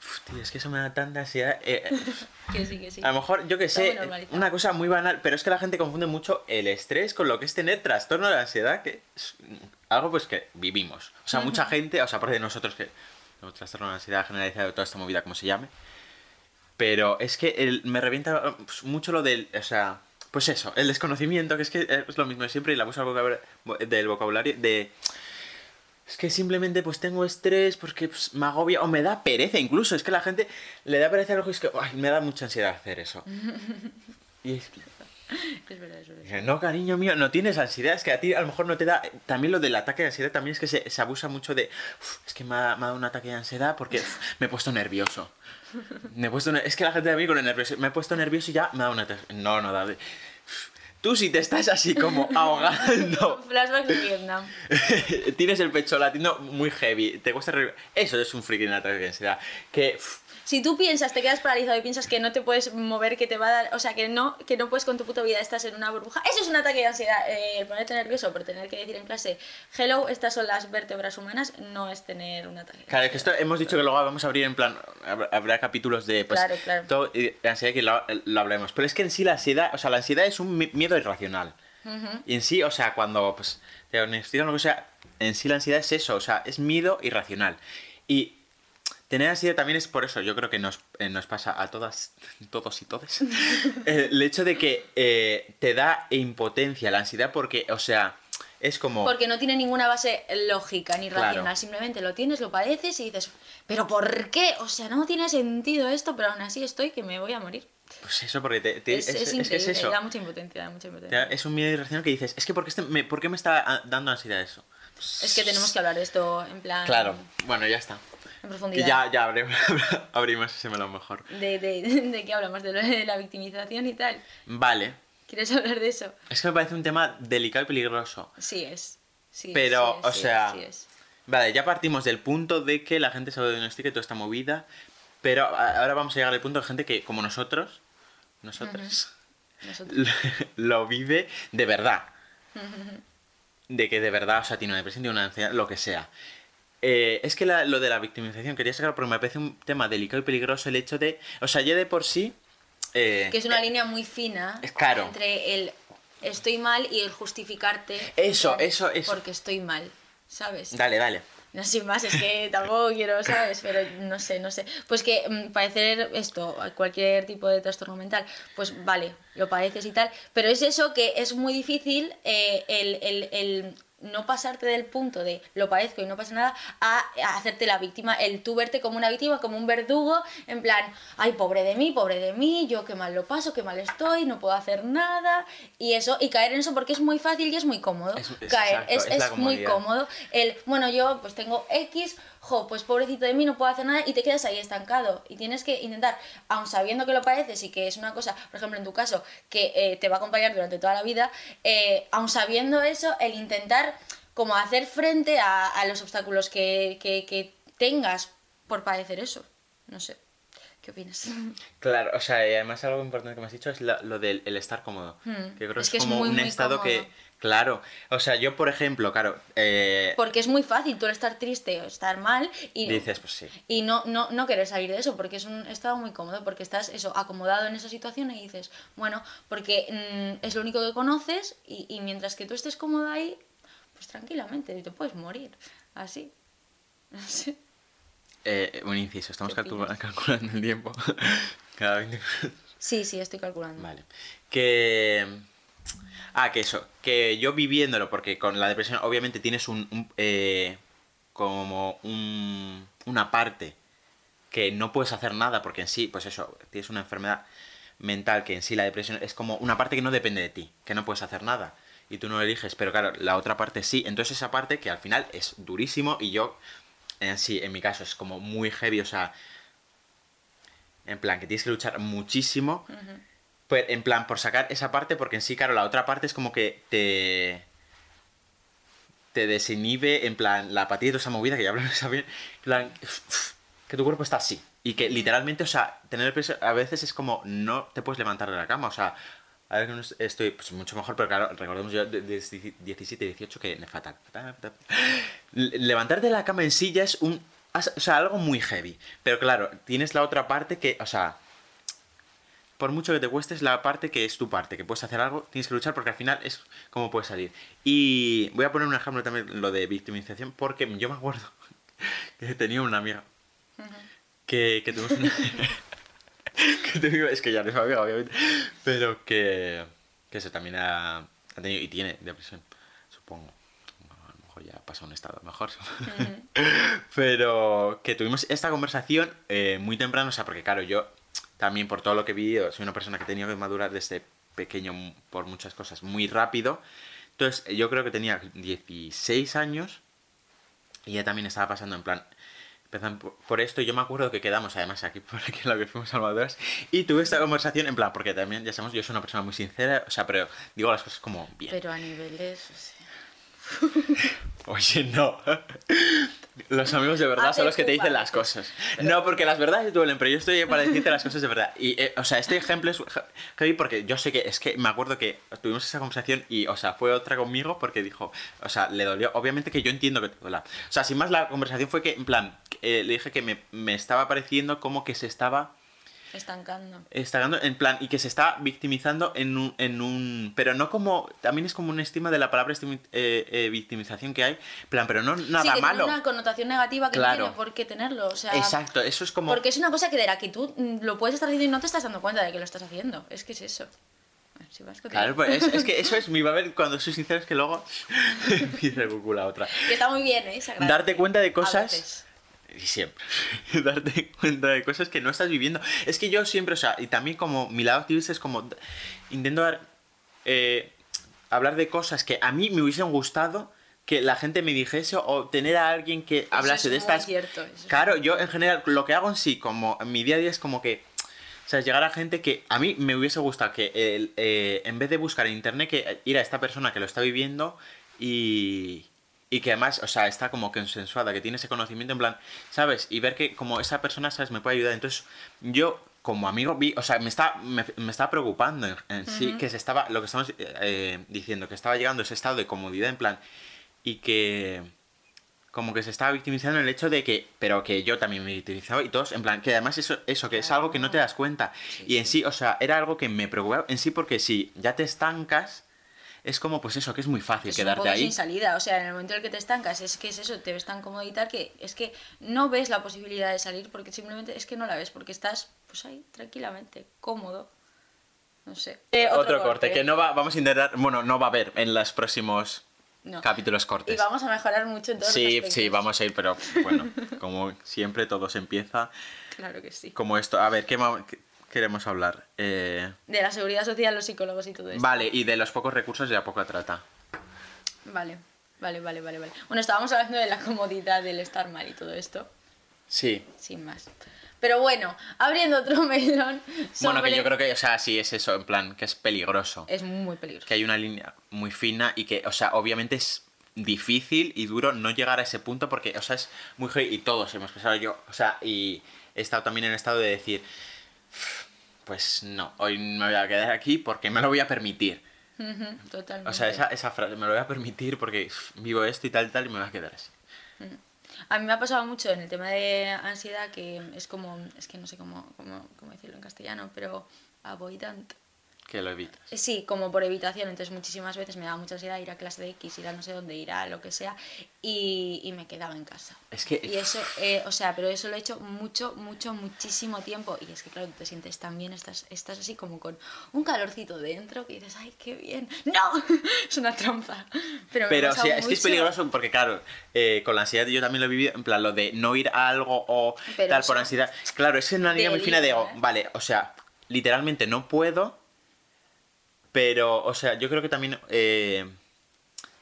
uf, tío, es que eso me da tanta ansiedad. Eh, eh, Que sí, que sí. a lo mejor, yo que Está sé, una cosa muy banal, pero es que la gente confunde mucho el estrés con lo que es tener trastorno de ansiedad, que es algo pues que vivimos. O sea, mucha gente, o sea, aparte de nosotros que tenemos trastorno de ansiedad generalizado, toda esta movida, como se llame, pero es que el- me revienta pues, mucho lo del, o sea, pues eso, el desconocimiento, que es que es lo mismo de siempre, y el abuso del vocabulario, de... Es que simplemente pues tengo estrés porque pues, me agobia o me da pereza incluso. Es que la gente le da pereza algo y es que "Ay, me da mucha ansiedad hacer eso. Y es que, Es verdad, es verdad. No, cariño mío, no tienes ansiedad, es que a ti a lo mejor no te da... También lo del ataque de ansiedad también es que se, se abusa mucho de... "Uf, es que me ha, me ha dado un ataque de ansiedad porque uf, me he puesto nervioso. Me he puesto... Es que la gente de mí con el nervioso... Me he puesto nervioso y ya me ha dado un ataque... No, no, David. Tú si te estás así como ahogando, Flashbacks de Vietnam. tienes el pecho latiendo muy heavy, te cuesta... Eso es un freaking ataque de ansiedad. Que... uf, Si tú piensas, te quedas paralizado y piensas que no te puedes mover, que te va a dar, o sea, que no, que no puedes con tu puta vida, estás en una burbuja, eso es un ataque de ansiedad. Eh, el ponerte nervioso por tener que decir en clase, hello, estas son las vértebras humanas, no es tener un ataque. de Claro, es que esto hemos dicho que luego vamos a abrir en plan, hab- habrá capítulos de pues, Claro, claro. todo ansiedad que lo, lo hablaremos. Pero es que en sí la ansiedad, o sea, la ansiedad es un mi- miedo irracional. Y en sí, o sea, cuando pues, te diagnostican o lo que sea, en sí la ansiedad es eso, o sea, es miedo irracional. Y tener ansiedad también es por eso, yo creo que nos, eh, nos pasa a todas, todos y todes, el hecho de que eh, te da impotencia la ansiedad porque, o sea, es como... Porque no tiene ninguna base lógica ni Claro. racional, simplemente lo tienes, lo padeces y dices, ¿pero por qué? O sea, no tiene sentido esto, pero aún así estoy que me voy a morir. Pues eso, porque te, te- es, es, increíble, es eso. da mucha impotencia, da mucha impotencia. Es un miedo irracional que dices, es que ¿por qué, este- me, ¿por qué me está dando ansiedad eso? Es que tenemos que hablar de esto en plan... Claro, bueno, ya está. En profundidad. ya, ya abrimos, abrimos ese melón mejor. De, de, de qué hablamos, de, lo de la victimización y tal. Vale, ¿Quieres hablar de eso? es que me parece un tema delicado y peligroso. Sí es. Sí es, Pero, sí es, o sí sea, es. Vale, ya partimos del punto de que la gente se autodiagnostica y toda esta movida, pero ahora vamos a llegar al punto de gente que, como nosotros, nosotros, Nosotros. lo vive de verdad. De que de verdad, o sea, tiene una depresión, tiene una ansiedad, lo que sea. Eh, es que la- lo de la victimización quería sacar porque me parece un tema delicado y peligroso el hecho de. O sea, ya de por sí. eh, Que es una línea muy fina es claro. entre el estoy mal y el justificarte. Eso, plan, eso, eso. Porque estoy mal, ¿sabes? Dale, dale. No, sin más, es que tampoco quiero, ¿sabes? Pero no sé, no sé. Pues que mm, padecer esto, cualquier tipo de trastorno mental, pues vale, lo padeces y tal, pero es eso que es muy difícil eh, el, el- el no pasarte del punto de lo padezco y no pasa nada a, a hacerte la víctima, el tú verte como una víctima, como un verdugo, en plan, ay, pobre de mí, pobre de mí, yo qué mal lo paso, qué mal estoy, no puedo hacer nada, y eso, y caer en eso porque es muy fácil y es muy cómodo. Es- es caer, exacto, es, es muy cómodo. El, bueno, yo pues tengo X, jo, pues pobrecito de mí, no puedo hacer nada y te quedas ahí estancado. Y tienes que intentar, aun sabiendo que lo padeces y que es una cosa, por ejemplo, en tu caso, que eh, te va a acompañar durante toda la vida, eh, aun sabiendo eso, el intentar como hacer frente a, a los obstáculos que, que- que tengas por padecer eso. No sé. ¿Qué opinas? Claro, o sea, y además algo importante que me has dicho es la- lo del el estar cómodo. Hmm. Que creo Es que es como muy, un muy estado que. Claro, o sea, yo por ejemplo, claro, eh, Porque es muy fácil tú el estar triste o estar mal y dices, pues sí. Y no, no, no querer salir de eso, porque es un estado muy cómodo, porque estás eso, acomodado en esa situación y dices, bueno, porque mm, es lo único que conoces y, y mientras que tú estés cómodo ahí, pues tranquilamente, te puedes morir. Así. Eh, un inciso, estamos calculando el tiempo. Cada 20 minutos. Sí, sí, estoy calculando. Vale. Que. Ah, que eso. Que yo viviéndolo, porque con la depresión obviamente tienes un. un, eh, como un, una parte que no puedes hacer nada, porque en sí, pues eso, tienes una enfermedad mental que en sí la depresión es como una parte que no depende de ti, que no puedes hacer nada. Y tú no lo eliges, pero claro, la otra parte sí. Entonces esa parte que al final es durísimo y yo, en sí, en mi caso es como muy heavy, o sea, en plan que tienes que luchar muchísimo. Pues, en plan, por sacar esa parte, porque en sí, claro, la otra parte es como que te. te desinhibe, en plan, la apatía y toda esa movida, que ya hablamos también, en plan, que tu cuerpo está así. Y que literalmente, o sea, tener peso a veces es como no te puedes levantar de la cama, o sea, a ver que no estoy pues, mucho mejor, pero claro, recordemos yo de, de 17 18 que me fatal. fatal, fatal. Le- Levantarte de la cama en ya es un. O sea, algo muy heavy. Pero claro, tienes la otra parte que, o sea, por mucho que te cueste, es la parte que es tu parte, que puedes hacer algo, tienes que luchar porque al final es como puedes salir. Y voy a poner un ejemplo también, lo de victimización, porque yo me acuerdo que tenía una amiga que, que tuvimos una... que tuvimos- es que ya no es mi amiga, obviamente, pero que, que eso también ha, ha tenido y tiene depresión, supongo. A lo mejor ya pasa a un estado mejor. Pero que tuvimos esta conversación eh, muy temprano, o sea, porque claro, yo también por todo lo que he vivido, soy una persona que he tenido que madurar desde pequeño por muchas cosas muy rápido. Entonces, yo creo que tenía 16 años y ella también estaba pasando en plan, empezando por, por esto y yo me acuerdo que quedamos además aquí por aquí en lo que fuimos a Almaduras y tuve esta conversación en plan, porque también ya sabemos, yo soy una persona muy sincera, o sea, pero digo las cosas como bien. Pero a niveles, o sea, Oye, no. Los amigos de verdad son los que te dicen las cosas. No, porque las verdades duelen, pero yo estoy para decirte las cosas de verdad. Y, eh, o sea, este ejemplo es he- heavy porque yo sé que, es que me acuerdo que tuvimos esa conversación y, o sea, fue otra conmigo porque dijo, o sea, le dolió. Obviamente que yo entiendo que te duela. O sea, sin más, la conversación fue que, en plan, eh, le dije que me, me estaba pareciendo como que se estaba Estancando. estancando, en plan, y que se está victimizando en un, en un... Pero no como... También es como un estima de la palabra estimi- eh, eh, victimización que hay. Plan, pero no sí, nada que malo. tiene una connotación negativa que Claro. no tiene por qué tenerlo. O sea, Exacto, eso es como... Porque es una cosa que de la que tú mm, lo puedes estar haciendo y no te estás dando cuenta de que lo estás haciendo. Es que es eso. Si vas Claro, pues es, es que eso es mi ver cuando soy sincero es que luego empieza a otra. Que está muy bien, ¿eh? Darte cuenta de cosas siempre. Darte cuenta de cosas que no estás viviendo. Es que yo siempre, o sea, y también como mi lado activista es como intento dar, eh, hablar de cosas que a mí me hubiesen gustado que la gente me dijese o tener a alguien que hablase es de estas cierto, claro yo en general lo que hago en sí como en mi día a día es como que o sea, llegar a gente que a mí me hubiese gustado que el, eh, en vez de buscar en internet que ir a esta persona que lo está viviendo y y que además, o sea, está como consensuada, que tiene ese conocimiento en plan, ¿sabes? Y ver que como esa persona, ¿sabes? Me puede ayudar. Entonces, yo como amigo vi, o sea, me está, me, me está preocupando en, en sí que se estaba, lo que estamos eh, diciendo, que estaba llegando a ese estado de comodidad en plan, y que como que se estaba victimizando en el hecho de que, pero que yo también me victimizaba y todos, en plan, que además eso, eso que es algo que no te das cuenta. y en sí, o sea, era algo que me preocupaba en sí porque si ya te estancas, es como pues eso, que es muy fácil Es un quedarte poco ahí. sin salida, o sea, en el momento en el que te estancas, es que es eso, te ves tan cómodo y tal que es que no ves la posibilidad de salir porque simplemente es que no la ves, porque estás pues ahí tranquilamente, cómodo. No sé. Eh, otro, corte, que no va, vamos a intentar, bueno, no va a haber en los próximos No. capítulos Y cortes. vamos a mejorar mucho en todos los Sí, aspectos. sí, vamos a ir, pero bueno, como siempre todo se empieza Claro que sí. como esto. A ver, ¿qué, ma- qué queremos hablar? Eh, De la seguridad social, los psicólogos y todo esto. vale, y de los pocos recursos y la poca trata. Vale, vale, vale, vale, vale. Bueno, estábamos hablando de la comodidad del estar mal y todo esto, Sí. sin más. Pero bueno, abriendo otro melón Bueno, que yo creo que, o sea, sí es eso, en plan, que es peligroso. Es muy peligroso. Que hay una línea muy fina y que, o sea, obviamente es difícil y duro no llegar a ese punto porque, o sea, es muy y todos hemos pensado yo, o sea, y he estado también en el estado de decir, pues no, hoy me voy a quedar aquí porque me lo voy a permitir. Totalmente. O sea, esa, esa frase, me lo voy a permitir porque vivo esto y tal y tal y me voy a quedar así. A mí me ha pasado mucho en el tema de ansiedad que es como, es que no sé cómo, cómo, cómo decirlo en castellano, pero avoidant. Que lo evitas. Sí, como por evitación, entonces muchísimas veces me daba mucha ansiedad ir a clase de X, ir a no sé dónde, ir a lo que sea, y, y me quedaba en casa. Es que... Y eso, eh, o sea, pero eso lo he hecho mucho, mucho, muchísimo tiempo. Y es que, claro, tú te sientes tan bien, estás, estás así como con un calorcito dentro que dices, ¡ay, qué bien! ¡No! Es una trampa. Pero, me Pero pasado sí, es que es peligroso porque, claro, eh, con la ansiedad yo también lo he vivido, en plan, lo de no ir a algo o Pero tal por ansiedad. Claro, es una línea muy fina de, oh, ¿eh? vale, o sea, literalmente no puedo, pero, o sea, yo creo que también... eh,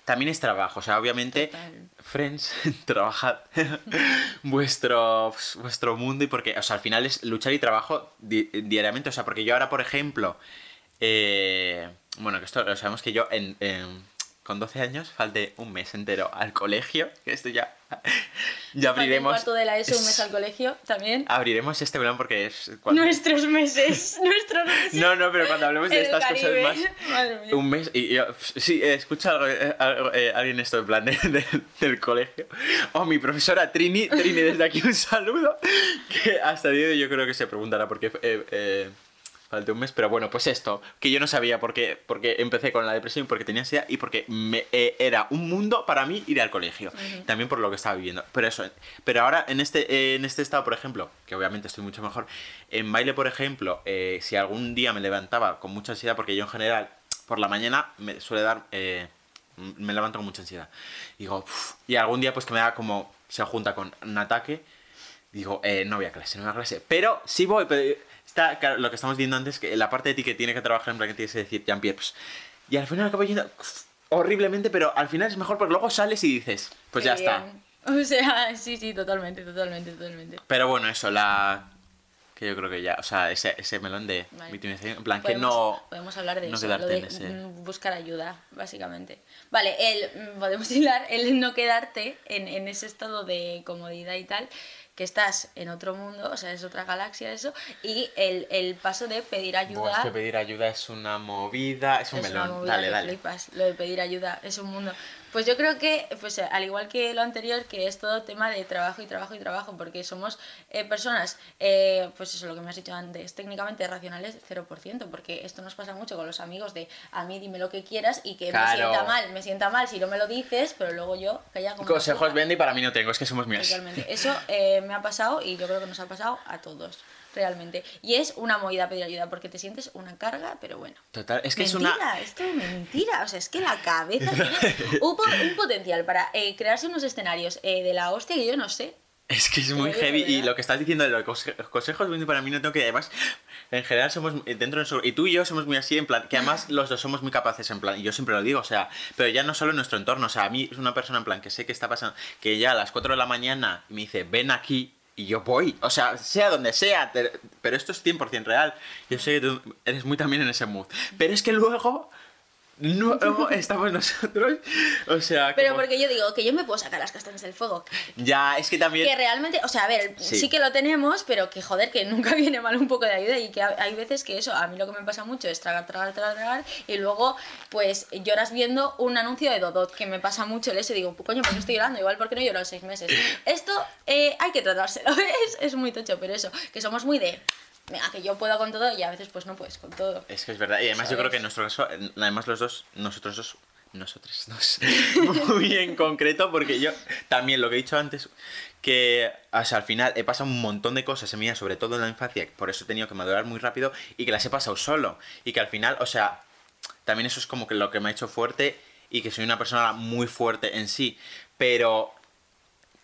también es trabajo, o sea, obviamente, Total. friends, trabajad vuestro, vuestro mundo y porque, o sea, al final es luchar y trabajo di- diariamente, o sea, porque yo ahora, por ejemplo, eh, bueno, que esto lo sabemos que yo en, en- con 12 años falté un mes entero al colegio, que esto ya, ya abriremos... cuarto de la ESO, un mes es- al colegio también. Abriremos este melón porque es... cuando- Nuestros meses, nuestros meses. No, no, pero cuando hablemos de el estas Caribe. cosas más... Madre mía. Un mes y yo, sí, eh, escucha eh, eh, alguien esto en plan de- de- del colegio. O mi profesora Trini, Trini desde aquí un saludo, que hasta el día de hoy yo creo que se preguntará por qué eh, eh, falté un mes, pero bueno, pues esto, que yo no sabía por qué, porque empecé con la depresión, porque tenía ansiedad y porque me, eh, era un mundo para mí ir al colegio, también por lo que estaba viviendo. Pero eso, pero ahora en este, eh, en este estado, por ejemplo, que obviamente estoy mucho mejor, en baile, por ejemplo, eh, si algún día me levantaba con mucha ansiedad, porque yo en general por la mañana me suele dar. eh, me levanto con mucha ansiedad. Digo, y algún día pues que me da como. Se junta con un ataque. Digo, eh, no voy a clase, no voy a clase. Pero sí voy, pero está claro, lo que estamos viendo antes, que la parte de ti que tiene que trabajar en plan que tienes que decir, Jean-Pierre. pues, y al final acabo yendo horriblemente, pero al final es mejor porque luego sales y dices, pues ya está. O sea, sí, sí, totalmente, totalmente, totalmente. Pero bueno, eso, la. Que yo creo que ya, o sea, ese, ese melón de Vale. victimización, en plan, que no... Podemos hablar de no eso, quedarte lo de en ese- buscar ayuda, básicamente. Vale, el, mm, podemos hilar el no quedarte en, en ese estado de comodidad y tal, que estás en otro mundo, o sea, es otra galaxia eso, y el, el paso de pedir ayuda. Es que pedir ayuda es una movida, es un es una melón. movida Dale, dale. flipas, lo de pedir ayuda, es un mundo. Pues yo creo que, pues al igual que lo anterior, que es todo tema de trabajo y trabajo y trabajo, porque somos eh, personas, eh, pues eso, lo que me has dicho antes, técnicamente racionales 0%, porque esto nos pasa mucho con los amigos de a mí dime lo que quieras y que me sienta mal, me sienta mal si no me lo dices, pero luego yo calla como Consejos vende y para mí no tengo, es que somos míos. Eso eh, me ha pasado y yo creo que nos ha pasado a todos, realmente. Y es una movida pedir ayuda, porque te sientes una carga, pero bueno. Total, es que mentira, es una... esto es mentira. O sea, es que la cabeza tiene un, un potencial para eh, crearse unos escenarios eh, de la hostia que yo no sé. Es que es muy heavy y lo que estás diciendo de los conse- consejos para mí no tengo que además en general somos eh, dentro de y tú y yo somos muy así en plan que además los dos somos muy capaces en plan y yo siempre lo digo o sea pero ya no solo en nuestro entorno o sea a mí es una persona en plan que sé que está pasando que ya a las 4 de la mañana me dice ven aquí y yo voy, o sea, sea donde sea, pero esto es 100% real. Yo sé que tú eres muy también en ese mood. Pero es que luego, luego estamos nosotros, o sea... Pero como- porque yo digo que yo me puedo sacar las castañas del fuego. Ya, es que también... Que realmente, o sea, a ver, Sí. sí. que lo tenemos, pero que joder, que nunca viene mal un poco de ayuda y que ha- hay veces que eso, a mí lo que me pasa mucho es tragar, tragar, tragar, tragar y luego pues lloras viendo un anuncio de Dodot, que me pasa mucho el eso y digo, coño, ¿por qué estoy llorando? Igual porque no lloro seis meses. Esto eh, hay que tratárselo, es, es muy tocho, pero eso, que somos muy de, venga, que yo puedo con todo y a veces pues no puedes con todo. Es que es verdad. Y además yo creo que en nuestro caso, además los dos, nosotros dos, nosotros dos, muy en concreto, porque yo también lo que he dicho antes, que o sea, al final he pasado un montón de cosas en mi vida, sobre todo en la infancia, por eso he tenido que madurar muy rápido y que las he pasado solo. Y que al final, o sea, también eso es como que lo que me ha hecho fuerte y que soy una persona muy fuerte en sí. Pero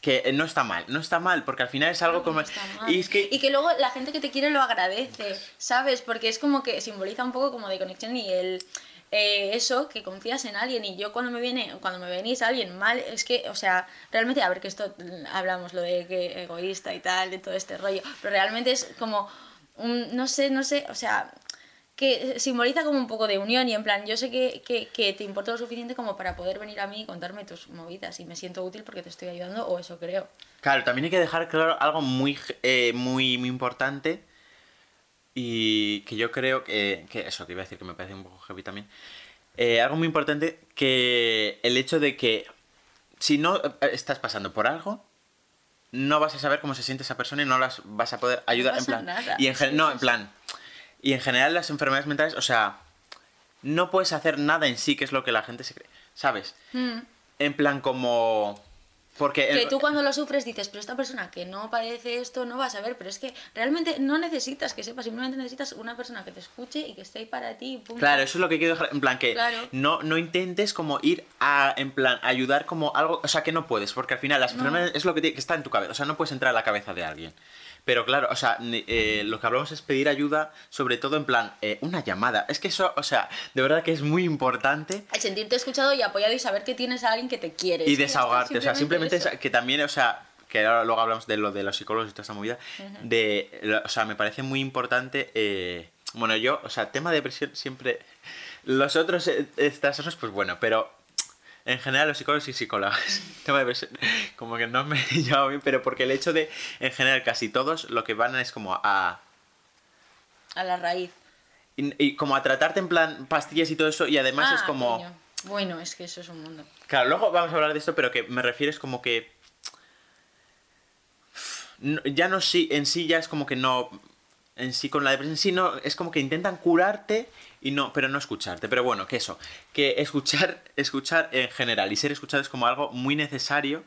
que no está mal, no está mal, porque al final es algo No, como... no. Y es que... Y que luego la gente que te quiere lo agradece, ¿sabes? Porque es como que simboliza un poco como de conexión y el... eh, eso, que confías en alguien y yo cuando me viene, cuando me venís alguien mal, es que, o sea, realmente, a ver que esto mm, hablamos, lo de que egoísta y tal, de todo este rollo, pero realmente es como, un, no sé, no sé, o sea, que simboliza como un poco de unión y en plan, yo sé que, que, que te importa lo suficiente como para poder venir a mí y contarme tus movidas y me siento útil porque te estoy ayudando o eso creo. Claro, también hay que dejar claro algo muy, eh, muy, muy importante y que yo creo que, que eso, que iba a decir que me parece un poco heavy también. Eh, algo muy importante que el hecho de que si no eh, estás pasando por algo, no vas a saber cómo se siente esa persona y no las vas a poder ayudar en pasa plan. nada. Y en Sí, no, en plan. Y en general las enfermedades mentales, o sea, no puedes hacer nada en sí, que es lo que la gente se cree, ¿sabes? Mm. En plan como porque Que el- tú cuando lo sufres dices, pero esta persona que no padece esto no va a saber, pero es que realmente no necesitas que sepa, simplemente necesitas una persona que te escuche y que esté ahí para ti. punto. Claro, eso es lo que quiero dejar. En plan, que Claro. no, no intentes como ir a, en plan, ayudar como algo. O sea, que no puedes, porque al final las No. enfermedades es lo que, tiene- que está en tu cabeza. O sea, no puedes entrar a la cabeza de alguien. Pero claro, o sea, eh, lo que hablamos es pedir ayuda, sobre todo en plan, eh, una llamada. Es que eso, o sea, de verdad que es muy importante. El sentirte escuchado y apoyado y saber que tienes a alguien que te quiere. Y desahogarte, o sea, simplemente eso. que también, o sea, que ahora luego hablamos de lo de los psicólogos y toda esa movida, de, o sea, me parece muy importante, eh, bueno, yo, o sea, tema de depresión siempre, los otros, estas cosas, pues bueno, pero en general los psicólogos y psicólogas, tema de depresión, como que no me he llevado bien, pero porque el hecho de, en general, casi todos lo que van es como a... A la raíz. Y, y como a tratarte en plan pastillas y todo eso, y además es Ah, como... coño. Bueno, es que eso es un mundo. Claro, luego vamos a hablar de esto, pero que me refiero es como que. no- ya no sí, en sí ya es como que no. En sí con la depresión, sí no, es como que intentan curarte y no, pero no escucharte. Pero bueno, que eso, que escuchar, escuchar en general y ser escuchado es como algo muy necesario,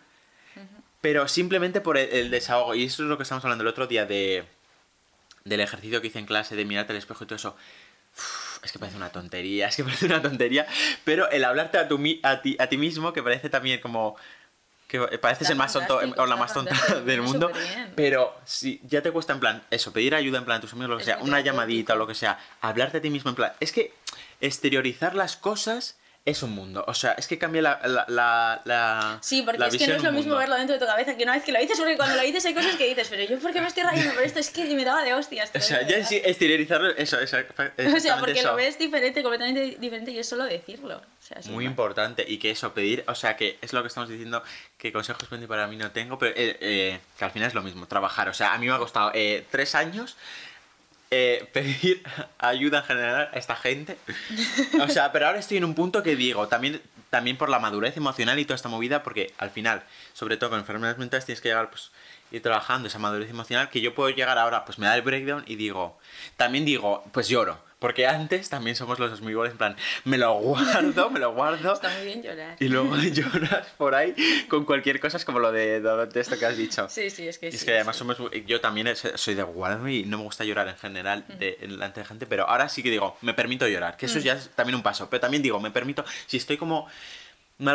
pero simplemente por el, el desahogo. Y eso es lo que estamos hablando el otro día de del ejercicio que hice en clase, de mirarte al espejo y todo eso. Es que parece una tontería, es que parece una tontería, pero el hablarte a, ti, a ti mismo, que parece también como... que pareces el más tonto o la más tonta del mundo, pero si ya te cuesta en plan, eso, pedir ayuda en plan a tus amigos, lo que sea, una llamadita o lo que sea, hablarte a ti mismo en plan, es que exteriorizar las cosas es un mundo. O sea, es que cambia la, la, la, la- Sí, porque es que no es lo mismo mundo. verlo dentro de tu cabeza que una vez que lo dices, porque cuando lo dices hay cosas que dices, pero yo por qué me estoy rayando por esto, es que me daba de hostias. O sea, ya sí exteriorizarlo, eso, eso, O sea, porque eso. lo ves diferente, completamente diferente y es solo decirlo. O sea, sin Muy importante y que eso, pedir, o sea, que es lo que estamos diciendo, que consejos para mí no tengo, pero eh, eh, que al final es lo mismo, trabajar. O sea, a mí me ha costado eh, tres años eh, pedir ayuda en general a esta gente. O sea, pero ahora estoy en un punto que digo, también, también por la madurez emocional y toda esta movida, porque al final, sobre todo con enfermedades mentales, tienes que llegar, pues, ir trabajando esa madurez emocional, que yo puedo llegar ahora, pues me da el breakdown y digo, también digo, pues lloro. Porque antes también somos los iguales, en plan, me lo guardo, me lo guardo. Está muy bien llorar. Y luego lloras por ahí con cualquier cosa, es como lo de, de esto que has dicho. Sí, sí, es que Y sí. es que además sí. somos, yo también soy de guardarme y no me gusta llorar en general de, delante de gente, pero ahora sí que digo, me permito llorar, que eso ya es también un paso, pero también digo, me permito, si estoy como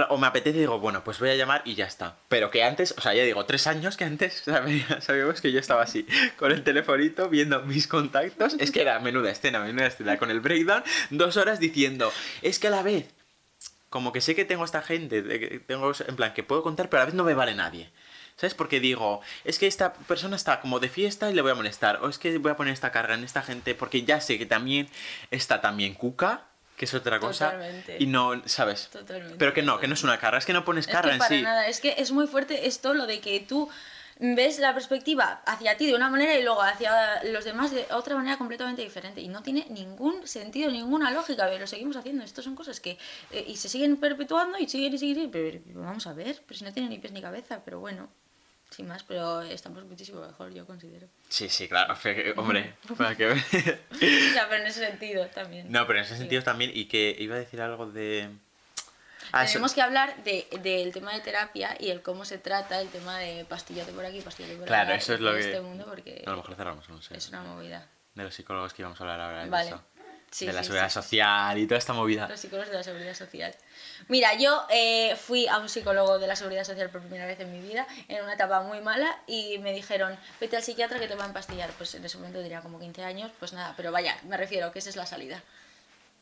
o me apetece, digo, bueno, pues voy a llamar y ya está. Pero que antes, o sea, ya digo, tres años que antes sabía- sabíamos que yo estaba así, con el telefonito, viendo mis contactos, es que era menuda escena, menuda escena, con el breakdown, dos horas diciendo, es que a la vez como que sé que tengo esta gente, tengo en plan que puedo contar, pero a la vez no me vale nadie. ¿Sabes? Porque digo, es que esta persona está como de fiesta y le voy a molestar. O es que voy a poner esta carga en esta gente porque ya sé que también está también Cuca, que es otra cosa. Totalmente. Y no, ¿sabes? Totalmente. Pero que no, que no es una carga, es que no pones Es carga que en para sí. nada, es que es muy fuerte esto lo de que tú ves la perspectiva hacia ti de una manera y luego hacia los demás de otra manera completamente diferente y no tiene ningún sentido, ninguna lógica, pero lo seguimos haciendo. Esto son cosas que eh, y se siguen perpetuando y siguen y siguen, pero, pero vamos a ver, pero si no tiene ni pies ni cabeza, pero bueno, sin más, pero estamos muchísimo mejor, yo considero. Sí, sí, claro. Hombre, para que O sea, pero en ese sentido también. No, pero en ese Sí. sentido también, y que iba a decir algo de... Ah, eso- Tenemos que hablar de, del tema de terapia y el cómo se trata el tema de pastillote por aquí, pastillote por Claro, allá, eso es de lo que... este mundo porque A lo mejor cerramos, no sé. es una movida. De los psicólogos que íbamos a hablar ahora. de Vale. eso. Sí, de la sí, seguridad sí. social y toda esta movida. Los psicólogos de la seguridad social. Mira, yo eh, fui a un psicólogo de la seguridad social por primera vez en mi vida, en una etapa muy mala, y me dijeron, vete al psiquiatra que te va a empastillar. Pues en ese momento diría como 15 años, pues nada, pero vaya, me refiero que esa es la salida.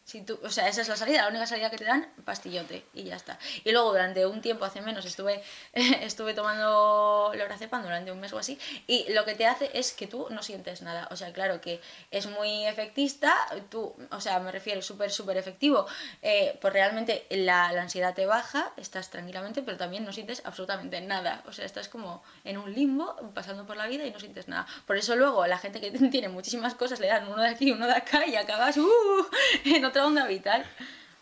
Si tú, o sea, esa es la salida, la única salida que te dan, pastillote, y ya está. Y luego durante un tiempo, hace menos, estuve, estuve tomando lorazepam durante un mes o así, y lo que te hace es que tú no sientes nada. O sea, claro que es muy efectista, tú, o sea, me refiero súper, súper efectivo, eh, pues realmente la, ansiedad te baja, estás tranquilamente, pero también no sientes absolutamente nada. O sea, estás como en un limbo, pasando por la vida y no sientes nada. Por eso luego la gente que tiene muchísimas cosas le dan uno de aquí, uno de acá y acabas uh, otra onda vital.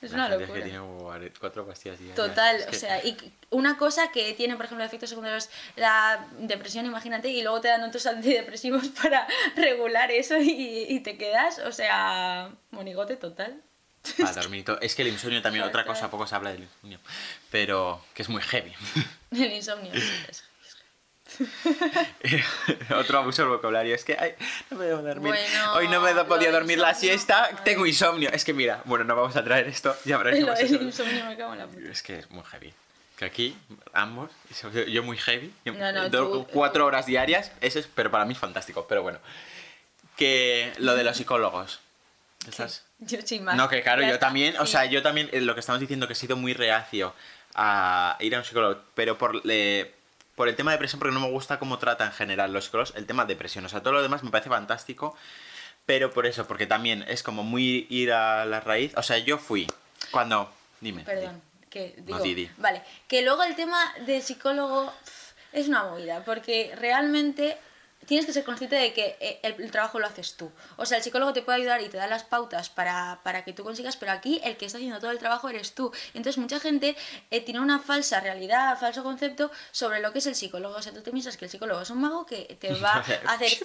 Es La una gente locura. que tiene como cuare- cuatro pastillas diarias. Total, Es que- o sea, y una cosa que tiene, por ejemplo, efectos secundarios, la depresión, imagínate, y luego te dan otros antidepresivos para regular eso y, y te quedas, o sea, monigote total. Para dormir. Es que el insomnio también, otra cosa, poco se habla del insomnio. Pero que es muy heavy. El insomnio. sí, es- Otro abuso del vocabulario. Es que ay, no me debo dormir. Bueno, Hoy no me he lo podido del dormir la siesta. ay. Tengo insomnio. Es que mira, bueno, no vamos a traer esto. Ya soluciona. insomnio me cago en la puta. Es que es muy heavy. Que aquí, ambos, yo, muy heavy, yo- No, no, tú- cuatro horas diarias, ese es, pero para mí es fantástico, pero bueno. Que lo de los psicólogos. ¿Estás? Yo más. No, que claro, yo también, o sea, yo también, eh, lo que estamos diciendo, que he sido muy reacio a ir a un psicólogo, pero por, le- por el tema de depresión, porque no me gusta cómo trata en general los psicólogos el tema de depresión. O sea, todo lo demás me parece fantástico, pero por eso, porque también es como muy ir a la raíz. O sea, yo fui cuando... Dime. Perdón, que digo, No, di, di. vale, que luego el tema del psicólogo es una movida, porque realmente tienes que ser consciente de que eh, el, el trabajo lo haces tú. O sea, el psicólogo te puede ayudar y te da las pautas para, para que tú consigas, pero aquí el que está haciendo todo el trabajo eres tú. Entonces mucha gente eh, tiene una falsa realidad, falso concepto sobre lo que es el psicólogo. O sea, tú te piensas que el psicólogo es un mago que te va a hacer...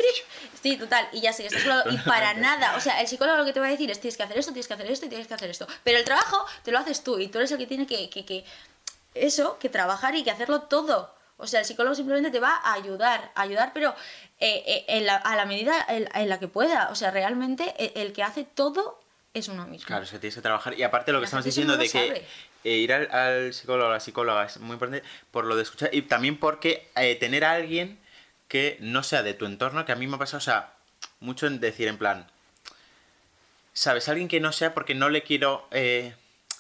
Sí, total, y ya sé que estás y para nada. O sea, el psicólogo lo que te va a decir es tienes que hacer esto, tienes que hacer esto y tienes que hacer esto. Pero el trabajo te lo haces tú y tú eres el que tiene que, que, que eso, que trabajar y que hacerlo todo. O sea, el psicólogo simplemente te va a ayudar, a ayudar, pero eh, eh, en la- a la medida en, en la que pueda. O sea, realmente el, el que hace todo es uno mismo. Claro, es que tienes que trabajar. Y aparte lo que La estamos diciendo de que eh, ir al, al psicólogo o a la psicóloga es muy importante por lo de escuchar y también porque eh, tener a alguien que no sea de tu entorno, que a mí me ha pasado, o sea, mucho en decir en plan, ¿sabes? Alguien que no sea porque no le quiero... eh,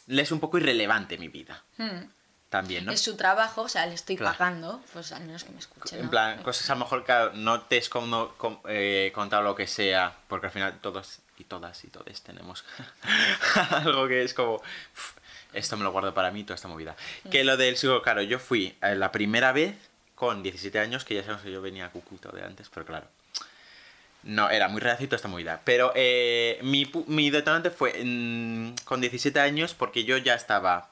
le es un poco irrelevante mi vida. Hmm. También, ¿no? Es su trabajo, o sea, le estoy Claro. pagando, pues al menos que me escuche. En plan, cosas a lo mejor que no te es cómodo com- eh, contar lo que sea, porque al final todos y todas y todos tenemos algo que es como, "Uf, esto me lo guardo para mí, toda esta movida. Que lo del psicólogo, claro, yo fui eh, la primera vez con 17 años, que ya sabemos que yo venía cucuto de antes, pero claro. No, era muy redacito esta movida. Pero eh, mi, mi detonante fue mm, con 17 años porque yo ya estaba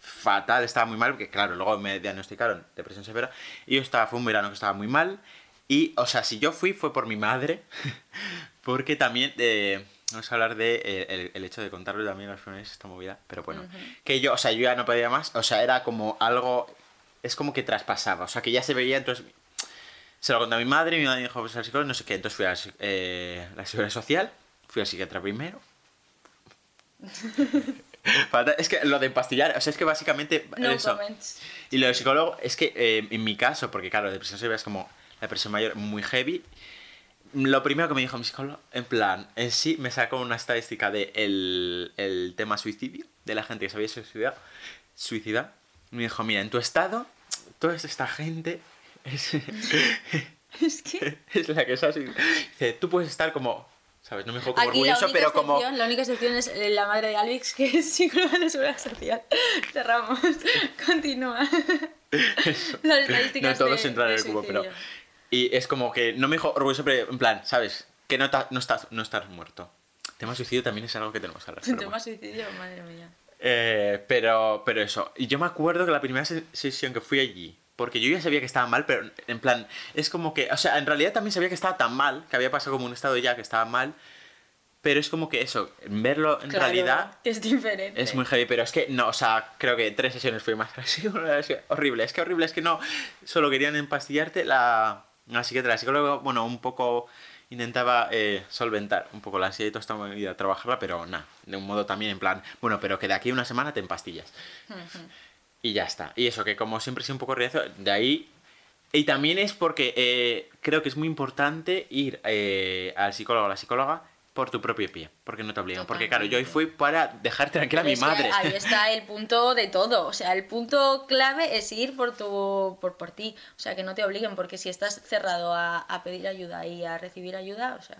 fatal, estaba muy mal, porque claro, luego me diagnosticaron depresión severa y yo estaba, fue un verano que estaba muy mal y, o sea, si yo fui fue por mi madre, porque también, eh, vamos a hablar de eh, el, el hecho de contarlo también a los primeros esta movida, pero bueno, que yo, o sea, yo ya no podía más, o sea, era como algo, es como que traspasaba, o sea, que ya se veía, entonces se lo conté a mi madre, y mi madre dijo, pues al psicólogo, no sé qué, entonces fui a la, eh, la seguridad social, fui al psiquiatra primero. Es que lo de empastillar, o sea, es que básicamente No eso. comments. Y lo del psicólogo es que eh, en mi caso, porque claro, depresión severa es como la depresión mayor muy heavy. Lo primero que me dijo mi psicólogo, en plan, en sí me sacó una estadística de el, el tema suicidio, de la gente que se había suicidado. Y me dijo, mira, en tu estado, toda esta gente es, Es que es la que se ha suicidado. Dice, tú puedes estar como, ¿sabes? No me dijo como aquí la orgulloso, única, pero como... la única excepción es eh, la madre de Alvix, que es psicóloga de la seguridad social. Cerramos. Continúa. Las estadísticas No todos de- entran en el cubo, pero... Y es como que no me dijo orgulloso, pero en plan, ¿sabes? Que no, ta- no, estás, no estás muerto. Tema suicidio también es algo que tenemos que hablar. Tema bueno. suicidio, madre mía. Eh, pero, pero eso. Y yo me acuerdo que la primera se- sesión que fui allí, porque yo ya sabía que estaba mal, pero en plan, es como que, o sea, en realidad también sabía que estaba tan mal, que había pasado como un estado ya que estaba mal, pero es como que eso, verlo en Claro, realidad es diferente. es muy heavy, pero es que no, o sea, creo que tres sesiones fui más. horrible, es que horrible, es que no solo querían empastillarte la, la psiquiatra, la psicóloga, bueno, un poco intentaba eh, solventar un poco la ansiedad y toda esta movida, trabajarla, pero nada, de un modo también en plan, bueno, pero que de aquí a una semana te empastillas. Y ya está. Y eso, que como siempre sido un poco riazo, de ahí... Y también es porque eh, creo que es muy importante ir eh, al psicólogo o a la psicóloga por tu propio pie, porque no te obligan. Porque claro, yo hoy fui para dejar tranquila a mi madre. ahí está el punto de todo. O sea, el punto clave es ir por tu por, por ti. O sea, que no te obliguen, porque si estás cerrado a, a pedir ayuda y a recibir ayuda, o sea,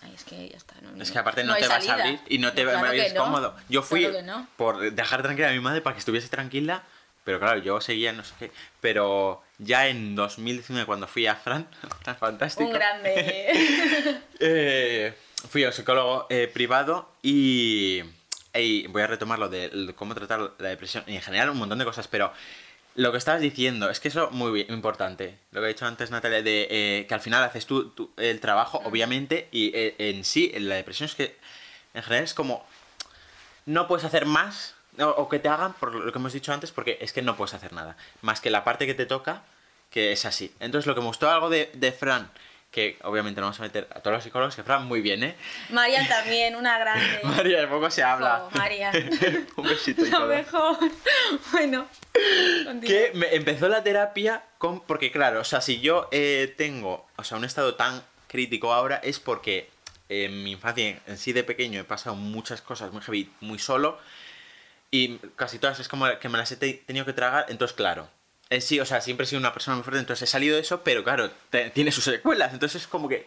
ahí es que ya está. no- Es que aparte no, hay te vas a abrir y no te Claro va que es no. cómodo. Yo fui Claro no. por dejar tranquila a mi madre para que estuviese tranquila, pero claro, yo seguía no sé qué. Pero ya en 2019 cuando fui a Fran, tan fantástico. Un grande. Eh, fui al psicólogo eh, privado y, y voy a retomar lo de cómo tratar la depresión y en general un montón de cosas, pero lo que estabas diciendo es que eso muy importante. Lo que ha dicho antes Natalia de eh, que al final haces tú, tú el trabajo, obviamente, y eh, en sí la depresión es que en general es como no puedes hacer más o, o que te hagan por lo que hemos dicho antes porque es que no puedes hacer nada más que la parte que te toca que es así entonces lo que me gustó algo de, de Fran que obviamente no vamos a meter a todos los psicólogos que Fran muy bien eh María también, una grande. María de poco se habla Jo, María. un besito y Lo mejor. Bueno. que me empezó la terapia con porque claro o sea si yo eh, tengo o sea un estado tan crítico ahora es porque en mi infancia en sí de pequeño he pasado muchas cosas muy heavy muy solo y casi todas es como que me las he te- tenido que tragar entonces claro eh, sí, o sea, siempre he sido una persona muy fuerte, entonces he salido de eso, pero claro, te- tiene sus secuelas. Entonces es como que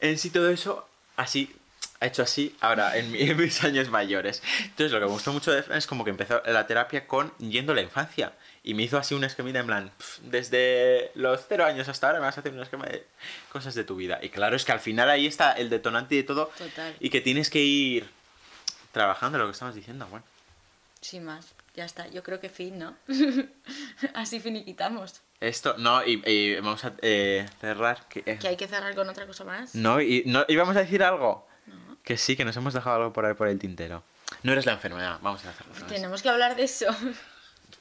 en sí todo eso, así, ha hecho así, ahora en, mi- en mis años mayores. Entonces lo que me gustó mucho de Fran es como que empezó la terapia con yendo a la infancia. Y me hizo así una esquemita en plan, "Pf, desde los cero años hasta ahora me vas a hacer una esquema de cosas de tu vida. Y claro, es que al final ahí está el detonante de todo. Total. Y que tienes que ir trabajando lo que estamos diciendo, bueno. Sin más, ya está. Yo creo que fin, ¿no? Así finiquitamos. Esto, no, y, y vamos a eh, cerrar. Que, eh, Que hay que cerrar con otra cosa más. No, y no, íbamos a decir algo. Que sí, que nos hemos dejado algo por ahí por el tintero. No eres la enfermedad, vamos a hacerlo. Tenemos que hablar de eso.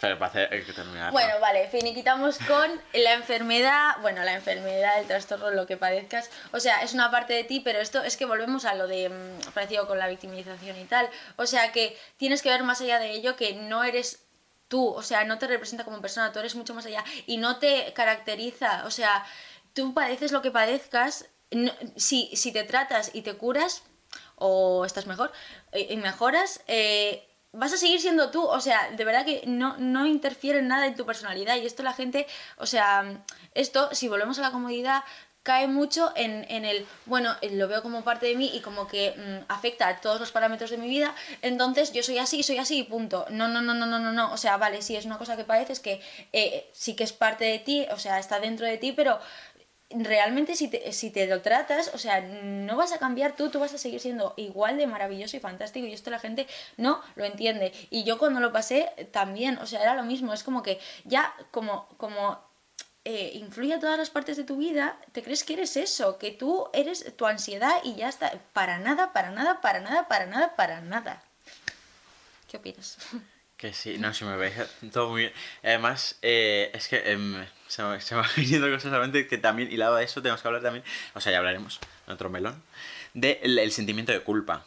Pero para hacer, hay que terminar. Bueno, vale, finiquitamos con la enfermedad, bueno, la enfermedad, el trastorno, lo que padezcas. O sea, es una parte de ti, pero esto es que volvemos a lo de mm, parecido con la victimización y tal. O sea, que tienes que ver más allá de ello que no eres tú, o sea, no te representa como persona, tú eres mucho más allá y no te caracteriza, o sea, tú padeces lo que padezcas, no- si, si te tratas y te curas o estás mejor y y mejoras, eh, vas a seguir siendo tú, o sea, de verdad que no, no interfiere en nada en tu personalidad y esto la gente, o sea, esto, si volvemos a la comodidad, cae mucho en, en el, bueno, lo veo como parte de mí y como que mm, afecta a todos los parámetros de mi vida, entonces yo soy así, soy así y punto. No, no, no, no, no, no, no, o sea, vale, sí, es una cosa que parece, es que eh, sí que es parte de ti, o sea, está dentro de ti, pero realmente si te, si te lo tratas, o sea, no vas a cambiar tú, tú vas a seguir siendo igual de maravilloso y fantástico y esto la gente no lo entiende. Y yo cuando lo pasé también, o sea, era lo mismo, es como que ya como, como eh, influye a todas las partes de tu vida, te crees que eres eso, que tú eres tu ansiedad y ya está, para nada, para nada, para nada, para nada, para nada. ¿Qué opinas? Que sí, no, si me veis todo muy bien. Además, eh, es que em, se, me, se me van viniendo cosas a la mente que también, hilado a eso, tenemos que hablar también, o sea, ya hablaremos en otro melón, del el sentimiento de culpa.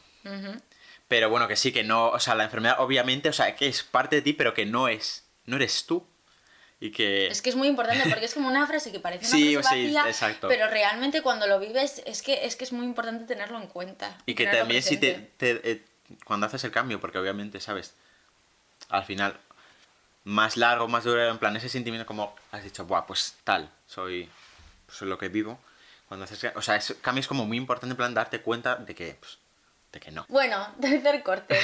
Pero bueno, que sí, que no, o sea, la enfermedad obviamente, o sea, que es parte de ti, pero que no es, no eres tú. Y que... Es que es muy importante porque es como una frase que parece una Sí, frase sí, vacía, exacto. pero realmente cuando lo vives es que es que es muy importante tenerlo en cuenta. Y que también si te- eh, cuando haces el cambio, porque obviamente, ¿sabes? Al final, más largo, más duro, en plan, ese sentimiento como has dicho, buah, pues tal, soy, soy lo que vivo. Cuando haces, o sea, es como muy importante, en plan, darte cuenta de que, pues, de que no. Bueno, tercer corte.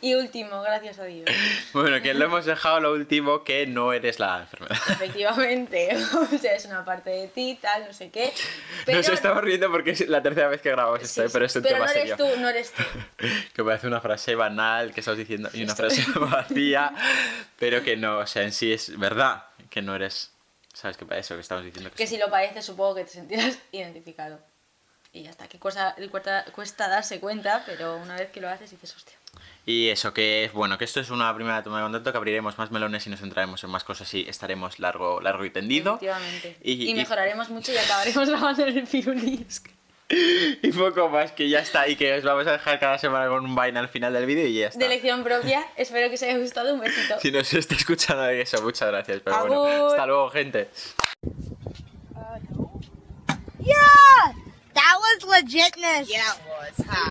y último, gracias a Dios. Bueno, que lo hemos dejado lo último, que no eres la enfermedad. Efectivamente, o sea, es una parte de ti, tal, no sé qué. Pero, Nos estamos riendo porque es la tercera vez que grabamos esto, sí, pero es un pero tema no eres serio. tú, no eres tú. que parece una frase banal que estás diciendo y una frase vacía, pero que no, o sea, en sí es verdad que no eres, ¿sabes qué eso que estamos diciendo? Que sí. si lo pareces, supongo que te sentirás identificado. Y ya está, que cuesta, cuesta, cuesta darse cuenta, pero una vez que lo haces dices, hostia. Y eso, que es bueno, que esto es una primera toma de contacto, que abriremos más melones y nos entraremos en más cosas y estaremos largo, largo y tendido. Efectivamente. Y- Y, y- mejoraremos mucho y acabaremos grabando en el pirulí. Y poco más, que ya está, y que os vamos a dejar cada semana con un vaina al final del vídeo y ya está. De lección propia, espero que os haya gustado. Un besito. Si nos está escuchando de eso, muchas gracias. Pero bueno, hasta luego, gente. Yeah! That was legitness. Yeah, it was, huh?